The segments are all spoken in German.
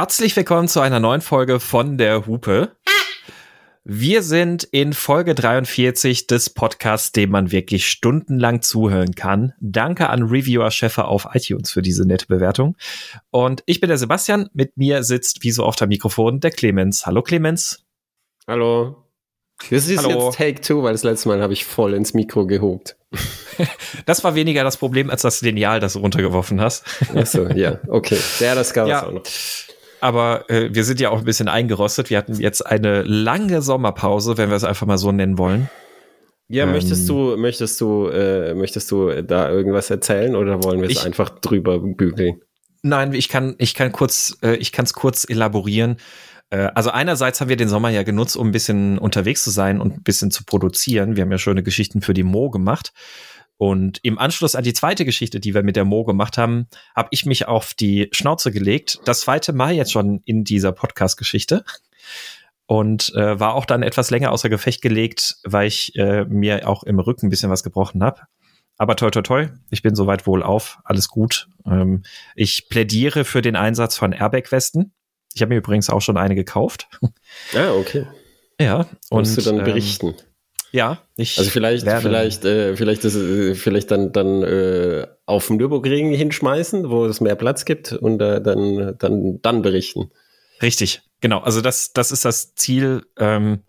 Herzlich willkommen zu einer neuen Folge von der Hupe. Wir sind in Folge 43 des Podcasts, dem man wirklich stundenlang zuhören kann. Danke an Reviewer Scheffer auf iTunes für diese nette Bewertung. Und ich bin der Sebastian. Mit mir sitzt wie so oft am Mikrofon der Clemens. Hallo Clemens. Hallo. Das ist Hallo. jetzt Take Two, weil das letzte Mal habe ich voll ins Mikro gehobt. das war weniger das Problem als das Lineal, das du runtergeworfen hast. Achso, ja, okay. Ja, das gab es ja. auch noch. Aber äh, wir sind ja auch ein bisschen eingerostet. Wir hatten jetzt eine lange Sommerpause, wenn wir es einfach mal so nennen wollen. Ja, ähm, möchtest du, möchtest du, äh, möchtest du da irgendwas erzählen oder wollen wir es einfach drüber bügeln? Nein, ich kann, ich kann kurz, äh, ich kann es kurz elaborieren. Äh, also einerseits haben wir den Sommer ja genutzt, um ein bisschen unterwegs zu sein und ein bisschen zu produzieren. Wir haben ja schöne Geschichten für die Mo gemacht. Und im Anschluss an die zweite Geschichte, die wir mit der Mo gemacht haben, habe ich mich auf die Schnauze gelegt. Das zweite Mal jetzt schon in dieser Podcast-Geschichte. Und äh, war auch dann etwas länger außer Gefecht gelegt, weil ich äh, mir auch im Rücken ein bisschen was gebrochen habe. Aber toi toi toi, ich bin soweit wohl auf, alles gut. Ähm, ich plädiere für den Einsatz von Airbag-Westen. Ich habe mir übrigens auch schon eine gekauft. Ah, okay. Ja. Und Musst du dann ähm, berichten. Ähm, ja, ich also vielleicht, werde. vielleicht, äh, vielleicht, das, äh, vielleicht dann, dann äh, auf dem Nürburgring hinschmeißen, wo es mehr Platz gibt und äh, dann, dann, dann berichten. Richtig, genau. Also das, das ist das Ziel. Ähm,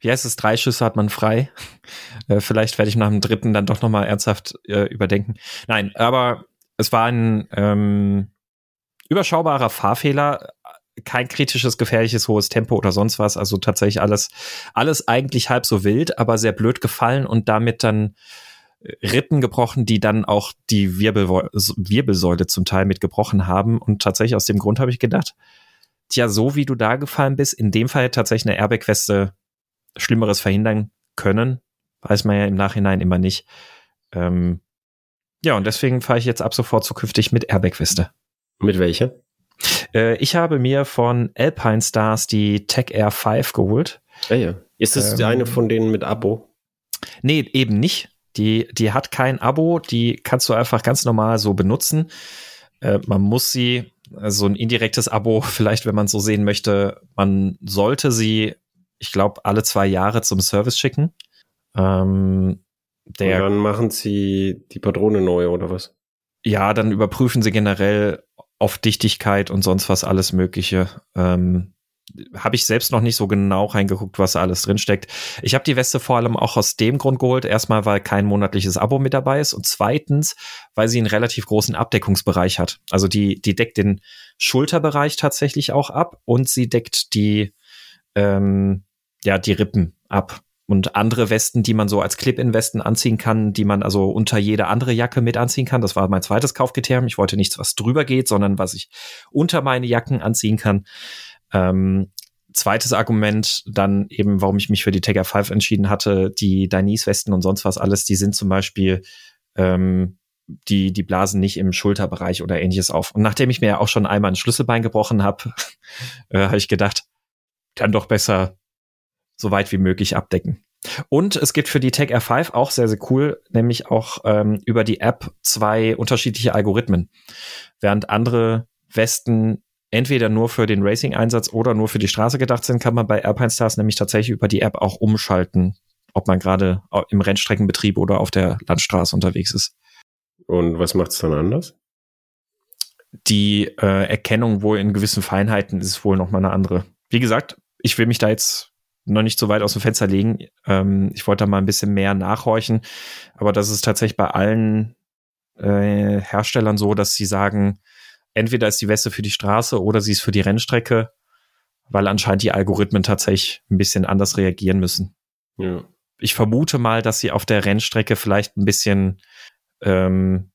wie heißt es? Drei Schüsse hat man frei. äh, vielleicht werde ich nach dem dritten dann doch noch mal ernsthaft äh, überdenken. Nein, aber es war ein ähm, überschaubarer Fahrfehler, kein kritisches, gefährliches, hohes Tempo oder sonst was. Also tatsächlich alles, alles eigentlich halb so wild, aber sehr blöd gefallen und damit dann äh, Rippen gebrochen, die dann auch die Wirbel Wirbelsäule zum Teil mit gebrochen haben. Und tatsächlich aus dem Grund habe ich gedacht, tja, so wie du da gefallen bist, in dem Fall tatsächlich eine Airbag-Weste Schlimmeres verhindern können. Weiß man ja im Nachhinein immer nicht. Ähm, ja, und deswegen fahre ich jetzt ab sofort zukünftig mit Airbag-Weste. Mit welcher? Äh, ich habe mir von Alpine Stars die Tech Air 5 geholt. Ah ja. Ist das ähm, eine von denen mit Abo? Nee, eben nicht. Die, die hat kein Abo, die kannst du einfach ganz normal so benutzen. Äh, man muss sie, also ein indirektes Abo, vielleicht, wenn man so sehen möchte, man sollte sie, ich glaube, alle zwei Jahre zum Service schicken. Ähm, der, Und dann machen sie die Patrone neu oder was? Ja, dann überprüfen sie generell, auf Dichtigkeit und sonst was alles Mögliche. Ähm, habe ich selbst noch nicht so genau reingeguckt, was da alles drinsteckt. Ich habe die Weste vor allem auch aus dem Grund geholt. Erstmal, weil kein monatliches Abo mit dabei ist und zweitens, weil sie einen relativ großen Abdeckungsbereich hat. Also die, die deckt den Schulterbereich tatsächlich auch ab und sie deckt die, ähm, ja, die Rippen ab und andere Westen, die man so als Clip-in-Westen anziehen kann, die man also unter jede andere Jacke mit anziehen kann. Das war mein zweites Kaufkriterium. Ich wollte nichts, was drüber geht, sondern was ich unter meine Jacken anziehen kann. Ähm, zweites Argument dann eben, warum ich mich für die Tiger 5 entschieden hatte, die Dainese-Westen und sonst was alles, die sind zum Beispiel ähm, die, die blasen nicht im Schulterbereich oder ähnliches auf. Und nachdem ich mir ja auch schon einmal ein Schlüsselbein gebrochen habe, äh, habe ich gedacht, dann doch besser so weit wie möglich abdecken. Und es gibt für die Tech R5 auch sehr, sehr cool, nämlich auch ähm, über die App zwei unterschiedliche Algorithmen. Während andere Westen entweder nur für den Racing-Einsatz oder nur für die Straße gedacht sind, kann man bei Alpine Stars nämlich tatsächlich über die App auch umschalten, ob man gerade im Rennstreckenbetrieb oder auf der Landstraße unterwegs ist. Und was macht es dann anders? Die äh, Erkennung wohl in gewissen Feinheiten ist wohl noch mal eine andere. Wie gesagt, ich will mich da jetzt noch nicht so weit aus dem Fenster legen. Ähm, ich wollte da mal ein bisschen mehr nachhorchen, aber das ist tatsächlich bei allen äh, Herstellern so, dass sie sagen, entweder ist die Weste für die Straße oder sie ist für die Rennstrecke, weil anscheinend die Algorithmen tatsächlich ein bisschen anders reagieren müssen. Ja. Ich vermute mal, dass sie auf der Rennstrecke vielleicht ein bisschen ähm,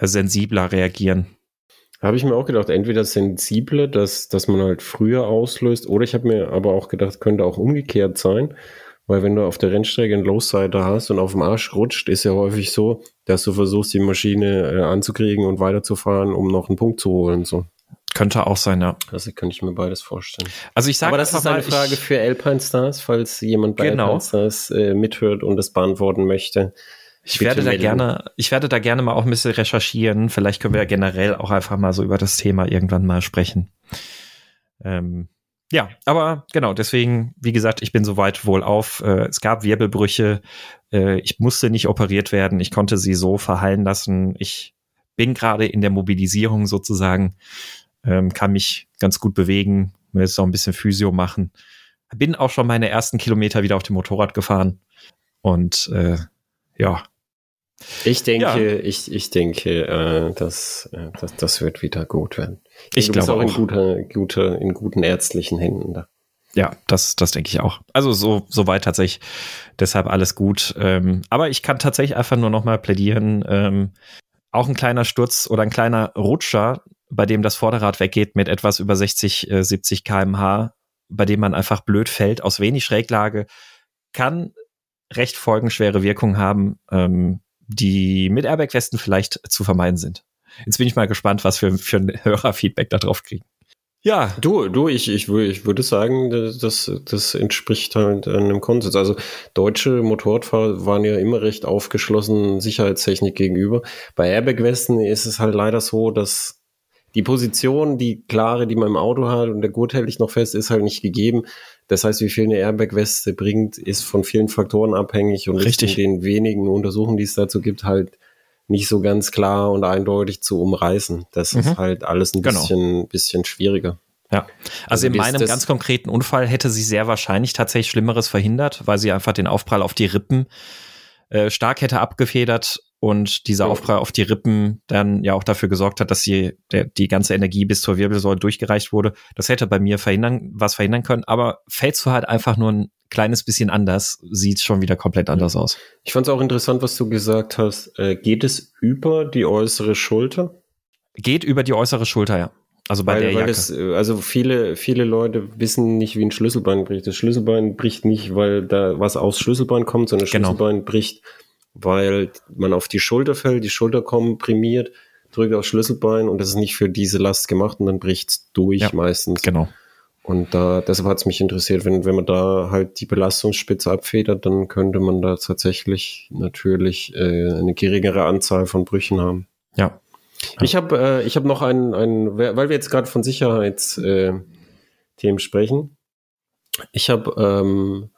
sensibler reagieren. Habe ich mir auch gedacht, entweder sensible, dass, dass man halt früher auslöst, oder ich habe mir aber auch gedacht, könnte auch umgekehrt sein, weil wenn du auf der Rennstrecke einen Lowsider hast und auf dem Arsch rutscht, ist ja häufig so, dass du versuchst, die Maschine äh, anzukriegen und weiterzufahren, um noch einen Punkt zu holen. So. Könnte auch sein, ja. Also kann ich mir beides vorstellen. Also ich sage Aber das ist eine Frage für Alpine Stars, falls jemand bei genau. Alpine Stars äh, mithört und das beantworten möchte. Ich werde da gerne, ich werde da gerne mal auch ein bisschen recherchieren. Vielleicht können wir ja generell auch einfach mal so über das Thema irgendwann mal sprechen. Ähm, ja, aber genau, deswegen, wie gesagt, ich bin soweit wohl auf. Äh, es gab Wirbelbrüche. Äh, ich musste nicht operiert werden. Ich konnte sie so verheilen lassen. Ich bin gerade in der Mobilisierung sozusagen, ähm, kann mich ganz gut bewegen, will jetzt noch ein bisschen Physio machen. Bin auch schon meine ersten Kilometer wieder auf dem Motorrad gefahren. Und äh, ja. Ich denke, ja. ich, ich denke, äh, dass, äh, dass das wird wieder gut werden. Ich, ich glaube auch, auch in, guter, guter, in guten ärztlichen Händen da. Ja, das, das denke ich auch. Also so, so weit tatsächlich. Deshalb alles gut. Ähm, aber ich kann tatsächlich einfach nur noch mal plädieren. Ähm, auch ein kleiner Sturz oder ein kleiner Rutscher, bei dem das Vorderrad weggeht mit etwas über 60, äh, 70 kmh, bei dem man einfach blöd fällt aus wenig Schräglage, kann recht folgenschwere Wirkungen haben, ähm, die mit Airbag-Westen vielleicht zu vermeiden sind. Jetzt bin ich mal gespannt, was wir für ein Hörerfeedback darauf kriegen. Ja. Du, du, ich, ich, ich würde sagen, das, das entspricht halt einem Konsens. Also deutsche Motorradfahrer waren ja immer recht aufgeschlossen Sicherheitstechnik gegenüber. Bei Airbag-Westen ist es halt leider so, dass die Position, die klare, die man im Auto hat und der Gurt hält dich noch fest, ist halt nicht gegeben. Das heißt, wie viel eine Airbag-Weste bringt, ist von vielen Faktoren abhängig und Richtig. ist in den wenigen Untersuchungen, die es dazu gibt, halt nicht so ganz klar und eindeutig zu umreißen. Das mhm. ist halt alles ein genau. bisschen, bisschen schwieriger. Ja, also, also in meinem ganz konkreten Unfall hätte sie sehr wahrscheinlich tatsächlich Schlimmeres verhindert, weil sie einfach den Aufprall auf die Rippen äh, stark hätte abgefedert und dieser Aufprall auf die Rippen dann ja auch dafür gesorgt hat, dass sie der, die ganze Energie bis zur Wirbelsäule durchgereicht wurde. Das hätte bei mir verhindern, was verhindern können, aber fällst du halt einfach nur ein kleines bisschen anders, sieht schon wieder komplett anders ja. aus. Ich fand es auch interessant, was du gesagt hast. Äh, geht es über die äußere Schulter? Geht über die äußere Schulter, ja. Also bei weil, der Jacke. Das, also viele, viele Leute wissen nicht, wie ein Schlüsselbein bricht. Das Schlüsselbein bricht nicht, weil da was aufs Schlüsselbein kommt, sondern das genau. Schlüsselbein bricht weil man auf die Schulter fällt, die Schulter komprimiert, drückt aufs Schlüsselbein und das ist nicht für diese Last gemacht und dann bricht's durch ja, meistens. Genau. Und da, deshalb hat's mich interessiert, wenn, wenn man da halt die Belastungsspitze abfedert, dann könnte man da tatsächlich natürlich äh, eine geringere Anzahl von Brüchen haben. Ja. Ich habe äh, ich hab noch einen, einen, weil wir jetzt gerade von Sicherheitsthemen äh, sprechen. Ich habe ähm,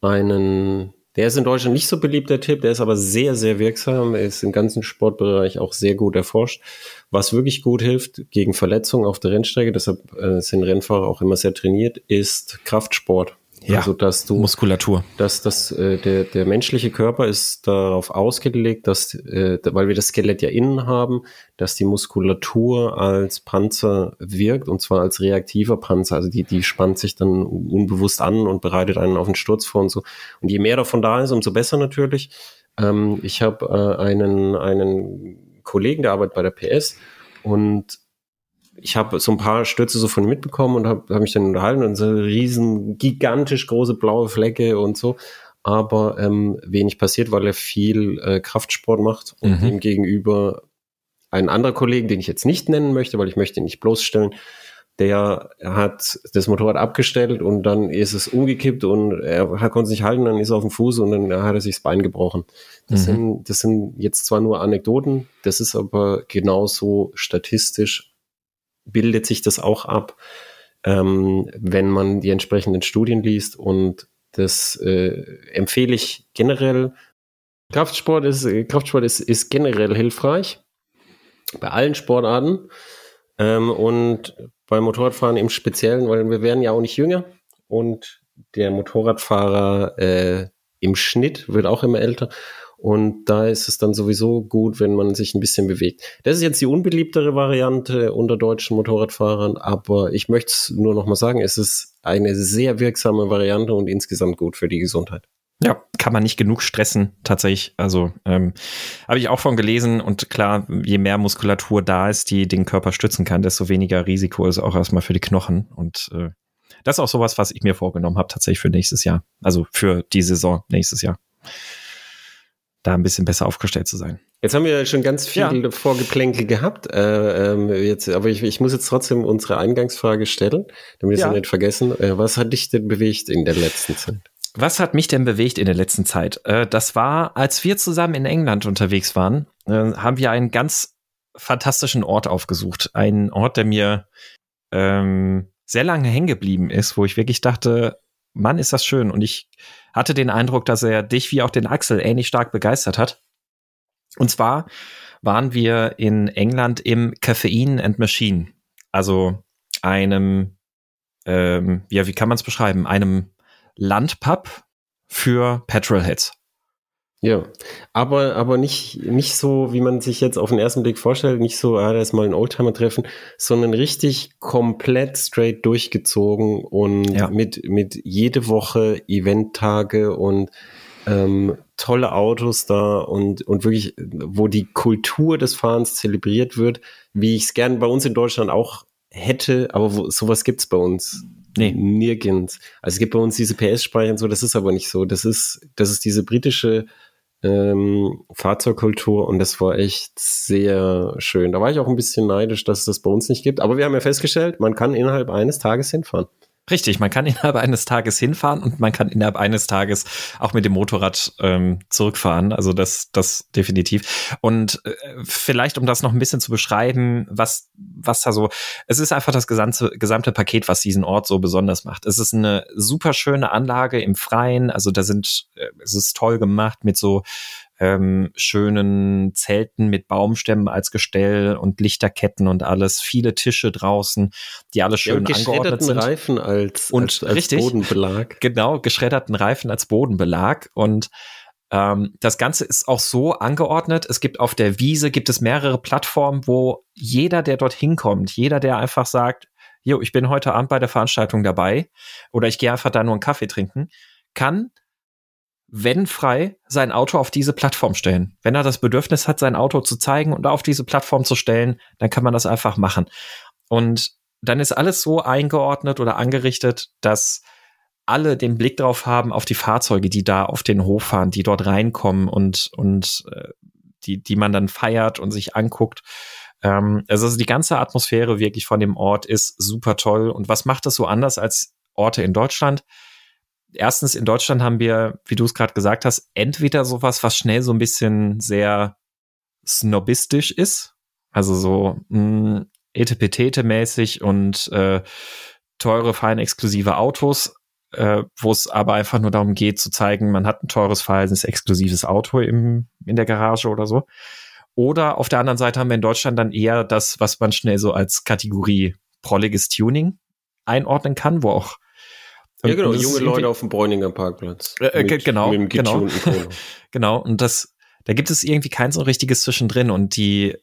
einen der ist in Deutschland nicht so beliebt, der Tipp, der ist aber sehr, sehr wirksam. Ist im ganzen Sportbereich auch sehr gut erforscht. Was wirklich gut hilft gegen Verletzungen auf der Rennstrecke, deshalb äh, sind Rennfahrer auch immer sehr trainiert, ist Kraftsport. Ja, also dass du Muskulatur. Dass das äh, der der menschliche Körper ist darauf ausgelegt, dass äh, weil wir das Skelett ja innen haben, dass die Muskulatur als Panzer wirkt und zwar als reaktiver Panzer. Also die die spannt sich dann unbewusst an und bereitet einen auf den Sturz vor und so. Und je mehr davon da ist, umso besser natürlich. Ähm, ich habe äh, einen einen Kollegen, der arbeitet bei der PS und ich habe so ein paar Stürze so von ihm mitbekommen und habe hab mich dann unterhalten und so riesen, gigantisch große blaue Flecke und so. Aber ähm, wenig passiert, weil er viel äh, Kraftsport macht und mhm. ihm gegenüber ein anderer Kollege, den ich jetzt nicht nennen möchte, weil ich möchte ihn nicht bloßstellen, der hat das Motorrad abgestellt und dann ist es umgekippt und er, konnte sich halten, dann ist er auf dem Fuß und dann hat er sich das Bein gebrochen. Das, mhm. sind, das sind jetzt zwar nur Anekdoten, das ist aber genauso statistisch bildet sich das auch ab, ähm, wenn man die entsprechenden Studien liest und das äh, empfehle ich generell. Kraftsport ist, Kraftsport ist, ist generell hilfreich bei allen Sportarten ähm, und beim Motorradfahren im Speziellen, weil wir werden ja auch nicht jünger und der Motorradfahrer äh, im Schnitt wird auch immer älter und da ist es dann sowieso gut, wenn man sich ein bisschen bewegt. Das ist jetzt die unbeliebtere Variante unter deutschen Motorradfahrern, aber ich möchte es nur noch mal sagen, es ist eine sehr wirksame Variante und insgesamt gut für die Gesundheit. Ja, kann man nicht genug stressen, tatsächlich. Also ähm, habe ich auch von gelesen und klar, je mehr Muskulatur da ist, die den Körper stützen kann, desto weniger Risiko ist auch erstmal für die Knochen. Und äh, das ist auch sowas, was ich mir vorgenommen habe, tatsächlich für nächstes Jahr. Also für die Saison nächstes Jahr da ein bisschen besser aufgestellt zu sein. Jetzt haben wir schon ganz viel ja. Vorgeplänkel gehabt. Äh, ähm, jetzt, aber ich, ich, muss jetzt trotzdem unsere Eingangsfrage stellen, damit wir ja. es nicht vergessen. Äh, was hat dich denn bewegt in der letzten Zeit? Was hat mich denn bewegt in der letzten Zeit? Äh, das war, als wir zusammen in England unterwegs waren, äh, haben wir einen ganz fantastischen Ort aufgesucht. Einen Ort, der mir ähm, sehr lange hängen geblieben ist, wo ich wirklich dachte, Mann, ist das schön. Und ich hatte den Eindruck, dass er dich wie auch den Axel ähnlich stark begeistert hat. Und zwar waren wir in England im Caffeine and Machine, also einem, ähm, ja, wie kann man es beschreiben, einem Landpub für Petrolheads. Ja, aber, aber nicht, nicht so, wie man sich jetzt auf den ersten Blick vorstellt, nicht so, ah, da ist mal ein Oldtimer-Treffen, sondern richtig komplett straight durchgezogen und ja. mit, mit jede Woche Eventtage und ähm, tolle Autos da und, und wirklich, wo die Kultur des Fahrens zelebriert wird, wie ich es gern bei uns in Deutschland auch hätte, aber wo, sowas gibt's bei uns Nee. Nirgends. Also es gibt bei uns diese PS-Speicher und so, das ist aber nicht so. Das ist, das ist diese britische ähm, Fahrzeugkultur und das war echt sehr schön. Da war ich auch ein bisschen neidisch, dass es das bei uns nicht gibt. Aber wir haben ja festgestellt, man kann innerhalb eines Tages hinfahren. Richtig, man kann innerhalb eines Tages hinfahren und man kann innerhalb eines Tages auch mit dem Motorrad ähm, zurückfahren. Also das, das definitiv. Und äh, vielleicht, um das noch ein bisschen zu beschreiben, was, was da so, es ist einfach das gesamte, gesamte Paket, was diesen Ort so besonders macht. Es ist eine super schöne Anlage im Freien. Also da sind, äh, es ist toll gemacht mit so ähm, schönen Zelten mit Baumstämmen als Gestell und Lichterketten und alles, viele Tische draußen, die alle schön ja, angeordnet sind. Reifen als, und als, als richtig, Bodenbelag. Genau, geschredderten Reifen als Bodenbelag und ähm, das Ganze ist auch so angeordnet. Es gibt auf der Wiese gibt es mehrere Plattformen, wo jeder, der dort hinkommt, jeder, der einfach sagt, jo, ich bin heute Abend bei der Veranstaltung dabei oder ich gehe einfach da nur einen Kaffee trinken, kann wenn frei, sein Auto auf diese Plattform stellen. Wenn er das Bedürfnis hat, sein Auto zu zeigen und auf diese Plattform zu stellen, dann kann man das einfach machen. Und dann ist alles so eingeordnet oder angerichtet, dass alle den Blick drauf haben auf die Fahrzeuge, die da auf den Hof fahren, die dort reinkommen und, und äh, die, die man dann feiert und sich anguckt. Ähm, also die ganze Atmosphäre wirklich von dem Ort ist super toll. Und was macht das so anders als Orte in Deutschland? Erstens, in Deutschland haben wir, wie du es gerade gesagt hast, entweder sowas, was schnell so ein bisschen sehr snobistisch ist, also so hm, etepetete-mäßig und äh, teure, fein exklusive Autos, äh, wo es aber einfach nur darum geht zu zeigen, man hat ein teures, feines, exklusives Auto im, in der Garage oder so. Oder auf der anderen Seite haben wir in Deutschland dann eher das, was man schnell so als Kategorie prolliges Tuning einordnen kann, wo auch ja, genau, junge Leute auf dem Bräuninger Parkplatz. Äh, mit, genau, mit genau. genau, und das, da gibt es irgendwie kein so richtiges Zwischendrin und die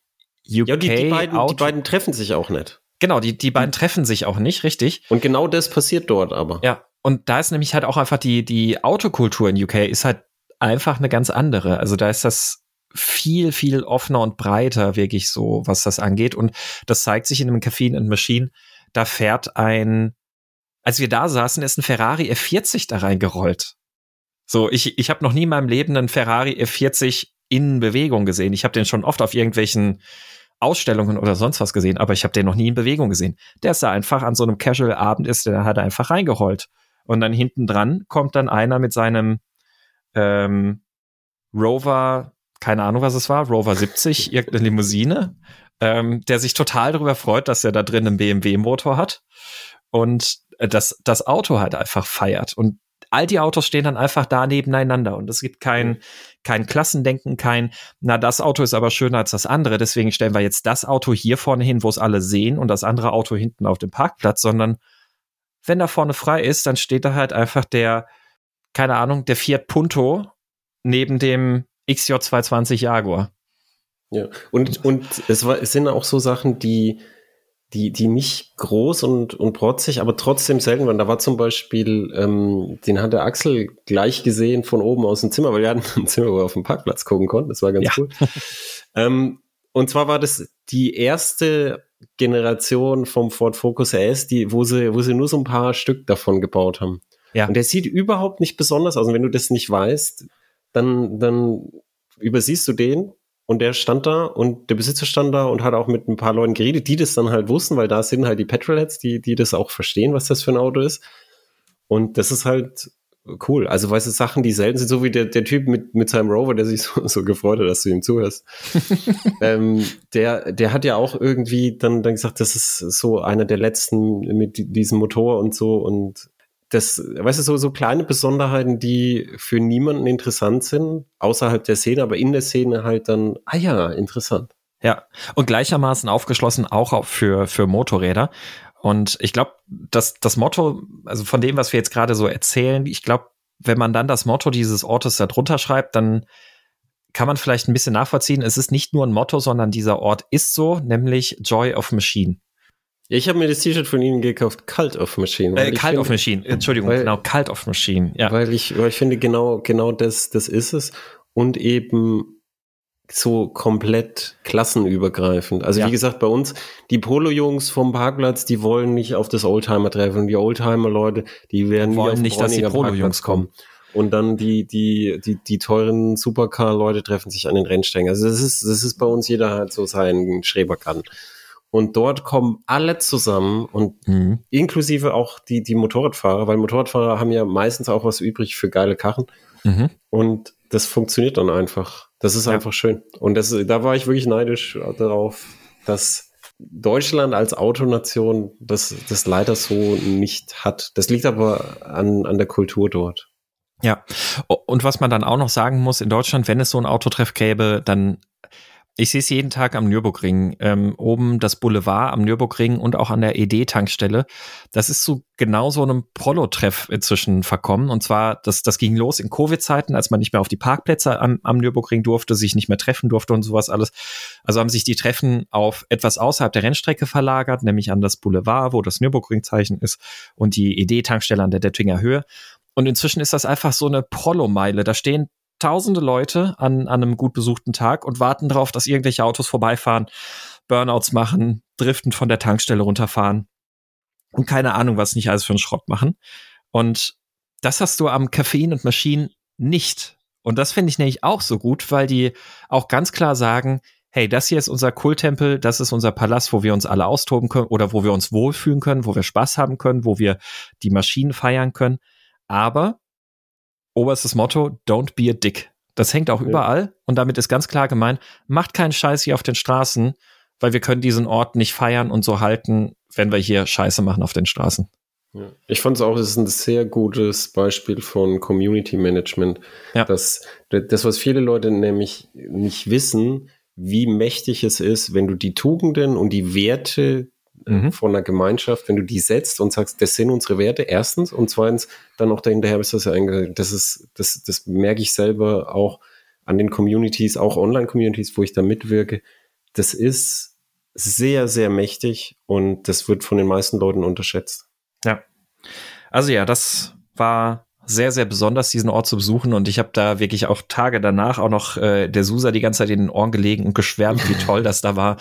UK ja, die, die, beiden, die beiden treffen sich auch nicht. Genau, die, die beiden treffen sich auch nicht, richtig. Und genau das passiert dort aber. Ja, und da ist nämlich halt auch einfach die, die Autokultur in UK ist halt einfach eine ganz andere. Also da ist das viel, viel offener und breiter, wirklich so, was das angeht. Und das zeigt sich in einem Caffeine and Machine. Da fährt ein als wir da saßen, ist ein Ferrari F40 da reingerollt. So, ich, ich habe noch nie in meinem Leben einen Ferrari F40 in Bewegung gesehen. Ich habe den schon oft auf irgendwelchen Ausstellungen oder sonst was gesehen, aber ich habe den noch nie in Bewegung gesehen. Der ist da einfach an so einem Casual-Abend ist, der hat einfach reingerollt. Und dann hinten dran kommt dann einer mit seinem ähm, Rover, keine Ahnung, was es war, Rover 70, irgendeine Limousine, ähm, der sich total darüber freut, dass er da drin einen BMW-Motor hat. Und das, das Auto halt einfach feiert. Und all die Autos stehen dann einfach da nebeneinander. Und es gibt kein, kein Klassendenken, kein, na, das Auto ist aber schöner als das andere, deswegen stellen wir jetzt das Auto hier vorne hin, wo es alle sehen und das andere Auto hinten auf dem Parkplatz, sondern wenn da vorne frei ist, dann steht da halt einfach der, keine Ahnung, der Fiat Punto neben dem XJ220 Jaguar. Ja, und, und es, war, es sind auch so Sachen, die, die, die nicht groß und, und protzig, aber trotzdem selten waren. Da war zum Beispiel, ähm, den hat der Axel gleich gesehen von oben aus dem Zimmer, weil wir hatten ein Zimmer, wo wir auf dem Parkplatz gucken konnten. Das war ganz ja. cool. ähm, und zwar war das die erste Generation vom Ford Focus RS, die, wo sie, wo sie nur so ein paar Stück davon gebaut haben. Ja. Und der sieht überhaupt nicht besonders aus. Und wenn du das nicht weißt, dann, dann übersiehst du den und der stand da und der Besitzer stand da und hat auch mit ein paar Leuten geredet, die das dann halt wussten, weil da sind halt die Petrolheads, die, die das auch verstehen, was das für ein Auto ist. Und das ist halt cool. Also, weißt du, Sachen, die selten sind, so wie der, der Typ mit, mit seinem Rover, der sich so, so gefreut hat, dass du ihm zuhörst. ähm, der, der hat ja auch irgendwie dann, dann gesagt, das ist so einer der letzten mit diesem Motor und so und das, weißt du, so, so kleine Besonderheiten, die für niemanden interessant sind, außerhalb der Szene, aber in der Szene halt dann, ah ja, interessant. Ja, und gleichermaßen aufgeschlossen auch für, für Motorräder. Und ich glaube, dass das Motto, also von dem, was wir jetzt gerade so erzählen, ich glaube, wenn man dann das Motto dieses Ortes da drunter schreibt, dann kann man vielleicht ein bisschen nachvollziehen. Es ist nicht nur ein Motto, sondern dieser Ort ist so, nämlich Joy of Machine. Ich habe mir das T-Shirt von Ihnen gekauft, Cult of Machine. Äh, Cult of Machine, Entschuldigung, weil, genau, Cult of Machine, ja. Weil ich, weil ich finde, genau, genau das, das ist es. Und eben so komplett klassenübergreifend. Also ja. wie gesagt, bei uns, die Polo-Jungs vom Parkplatz, die wollen nicht auf das Oldtimer-Treffen. Die Oldtimer-Leute, die werden wollen nicht, dass die Polo-Jungs kommen. Und dann die, die, die, die teuren Supercar-Leute treffen sich an den Rennstängen. Also das ist, das ist bei uns jeder halt so seinen Schrebergarten. Und dort kommen alle zusammen und mhm. inklusive auch die, die Motorradfahrer, weil Motorradfahrer haben ja meistens auch was übrig für geile Karren. Mhm. Und das funktioniert dann einfach. Das ist ja. einfach schön. Und das, da war ich wirklich neidisch darauf, dass Deutschland als Autonation das, das leider so nicht hat. Das liegt aber an, an der Kultur dort. Ja, und was man dann auch noch sagen muss, in Deutschland, wenn es so ein Autotreff gäbe, dann ich sehe es jeden Tag am Nürburgring. Ähm, oben das Boulevard am Nürburgring und auch an der ED-Tankstelle. Das ist so genau so einem Prollo-Treff inzwischen verkommen. Und zwar, das, das ging los in Covid-Zeiten, als man nicht mehr auf die Parkplätze am, am Nürburgring durfte, sich nicht mehr treffen durfte und sowas alles. Also haben sich die Treffen auf etwas außerhalb der Rennstrecke verlagert, nämlich an das Boulevard, wo das Nürburgring-Zeichen ist und die ED-Tankstelle an der Dettinger Höhe. Und inzwischen ist das einfach so eine Prollo-Meile. Da stehen tausende Leute an, an einem gut besuchten Tag und warten darauf, dass irgendwelche Autos vorbeifahren, Burnouts machen, driften von der Tankstelle runterfahren und keine Ahnung, was nicht alles für einen Schrott machen. Und das hast du am Koffein und Maschinen nicht. Und das finde ich nämlich auch so gut, weil die auch ganz klar sagen, hey, das hier ist unser Kulttempel, das ist unser Palast, wo wir uns alle austoben können oder wo wir uns wohlfühlen können, wo wir Spaß haben können, wo wir die Maschinen feiern können. Aber oberstes Motto, don't be a dick. Das hängt auch ja. überall und damit ist ganz klar gemeint, macht keinen Scheiß hier auf den Straßen, weil wir können diesen Ort nicht feiern und so halten, wenn wir hier Scheiße machen auf den Straßen. Ja. Ich fand es auch, es ist ein sehr gutes Beispiel von Community Management. Ja. Das, das, was viele Leute nämlich nicht wissen, wie mächtig es ist, wenn du die Tugenden und die Werte mhm. von einer Gemeinschaft, wenn du die setzt und sagst, das sind unsere Werte, erstens, und zweitens, dann auch dahinterher bist du das ja eingegangen. Das ist, das, das merke ich selber auch an den Communities, auch Online-Communities, wo ich da mitwirke. Das ist sehr, sehr mächtig und das wird von den meisten Leuten unterschätzt. Ja. Also ja, das war sehr, sehr besonders, diesen Ort zu besuchen. Und ich habe da wirklich auch Tage danach auch noch äh, der Susa die ganze Zeit in den Ohren gelegen und geschwärmt, wie toll das da war.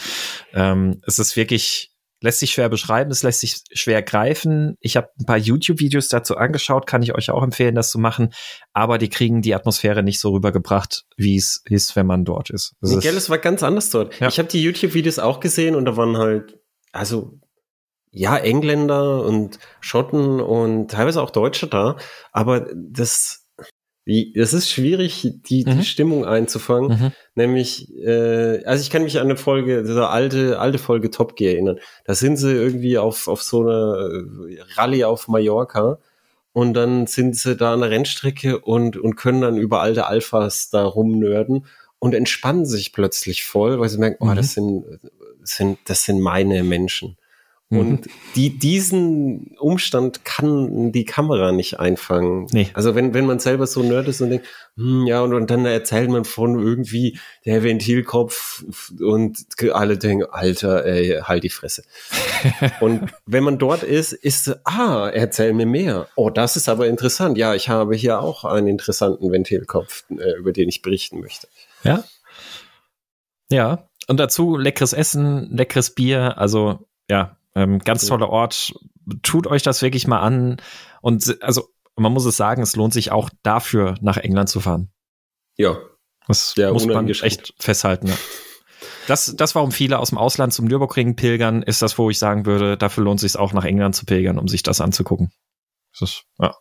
Ähm, es ist wirklich lässt sich schwer beschreiben, es lässt sich schwer greifen. Ich habe ein paar YouTube-Videos dazu angeschaut, kann ich euch auch empfehlen, das zu machen. Aber die kriegen die Atmosphäre nicht so rübergebracht, wie es ist, wenn man dort ist. Das Miguel, es war ganz anders dort. Ja. Ich habe die YouTube-Videos auch gesehen und da waren halt, also ja, Engländer und Schotten und teilweise auch Deutsche da. Aber das es ist schwierig, die, mhm. die Stimmung einzufangen. Mhm. Nämlich, äh, also ich kann mich an eine Folge, diese alte, alte Folge Top Gear erinnern. Da sind sie irgendwie auf, auf so einer äh, Rallye auf Mallorca und dann sind sie da an der Rennstrecke und, und können dann über alte Alphas da rumnörden und entspannen sich plötzlich voll, weil sie merken, mhm. oh, das sind, sind, das sind meine Menschen. Und mhm. die, diesen Umstand kann die Kamera nicht einfangen. Nee. Also wenn, wenn man selber so nerd ist und denkt, hm, ja, und, und dann erzählt man von irgendwie der Ventilkopf und alle denken, Alter, ey, halt die Fresse. und wenn man dort ist, ist, ah, erzähl mir mehr. Oh, das ist aber interessant. Ja, ich habe hier auch einen interessanten Ventilkopf, äh, über den ich berichten möchte. Ja. Ja. Und dazu leckeres Essen, leckeres Bier, also ja, ähm, ganz toller Ort. Tut euch das wirklich mal an. Und also, man muss es sagen, es lohnt sich auch dafür, nach England zu fahren. Ja. Das ja, muss man echt festhalten. Ja. Das, das, warum viele aus dem Ausland zum Nürburgring pilgern, ist das, wo ich sagen würde, dafür lohnt es sich auch nach England zu pilgern, um sich das anzugucken. Das ist, ja.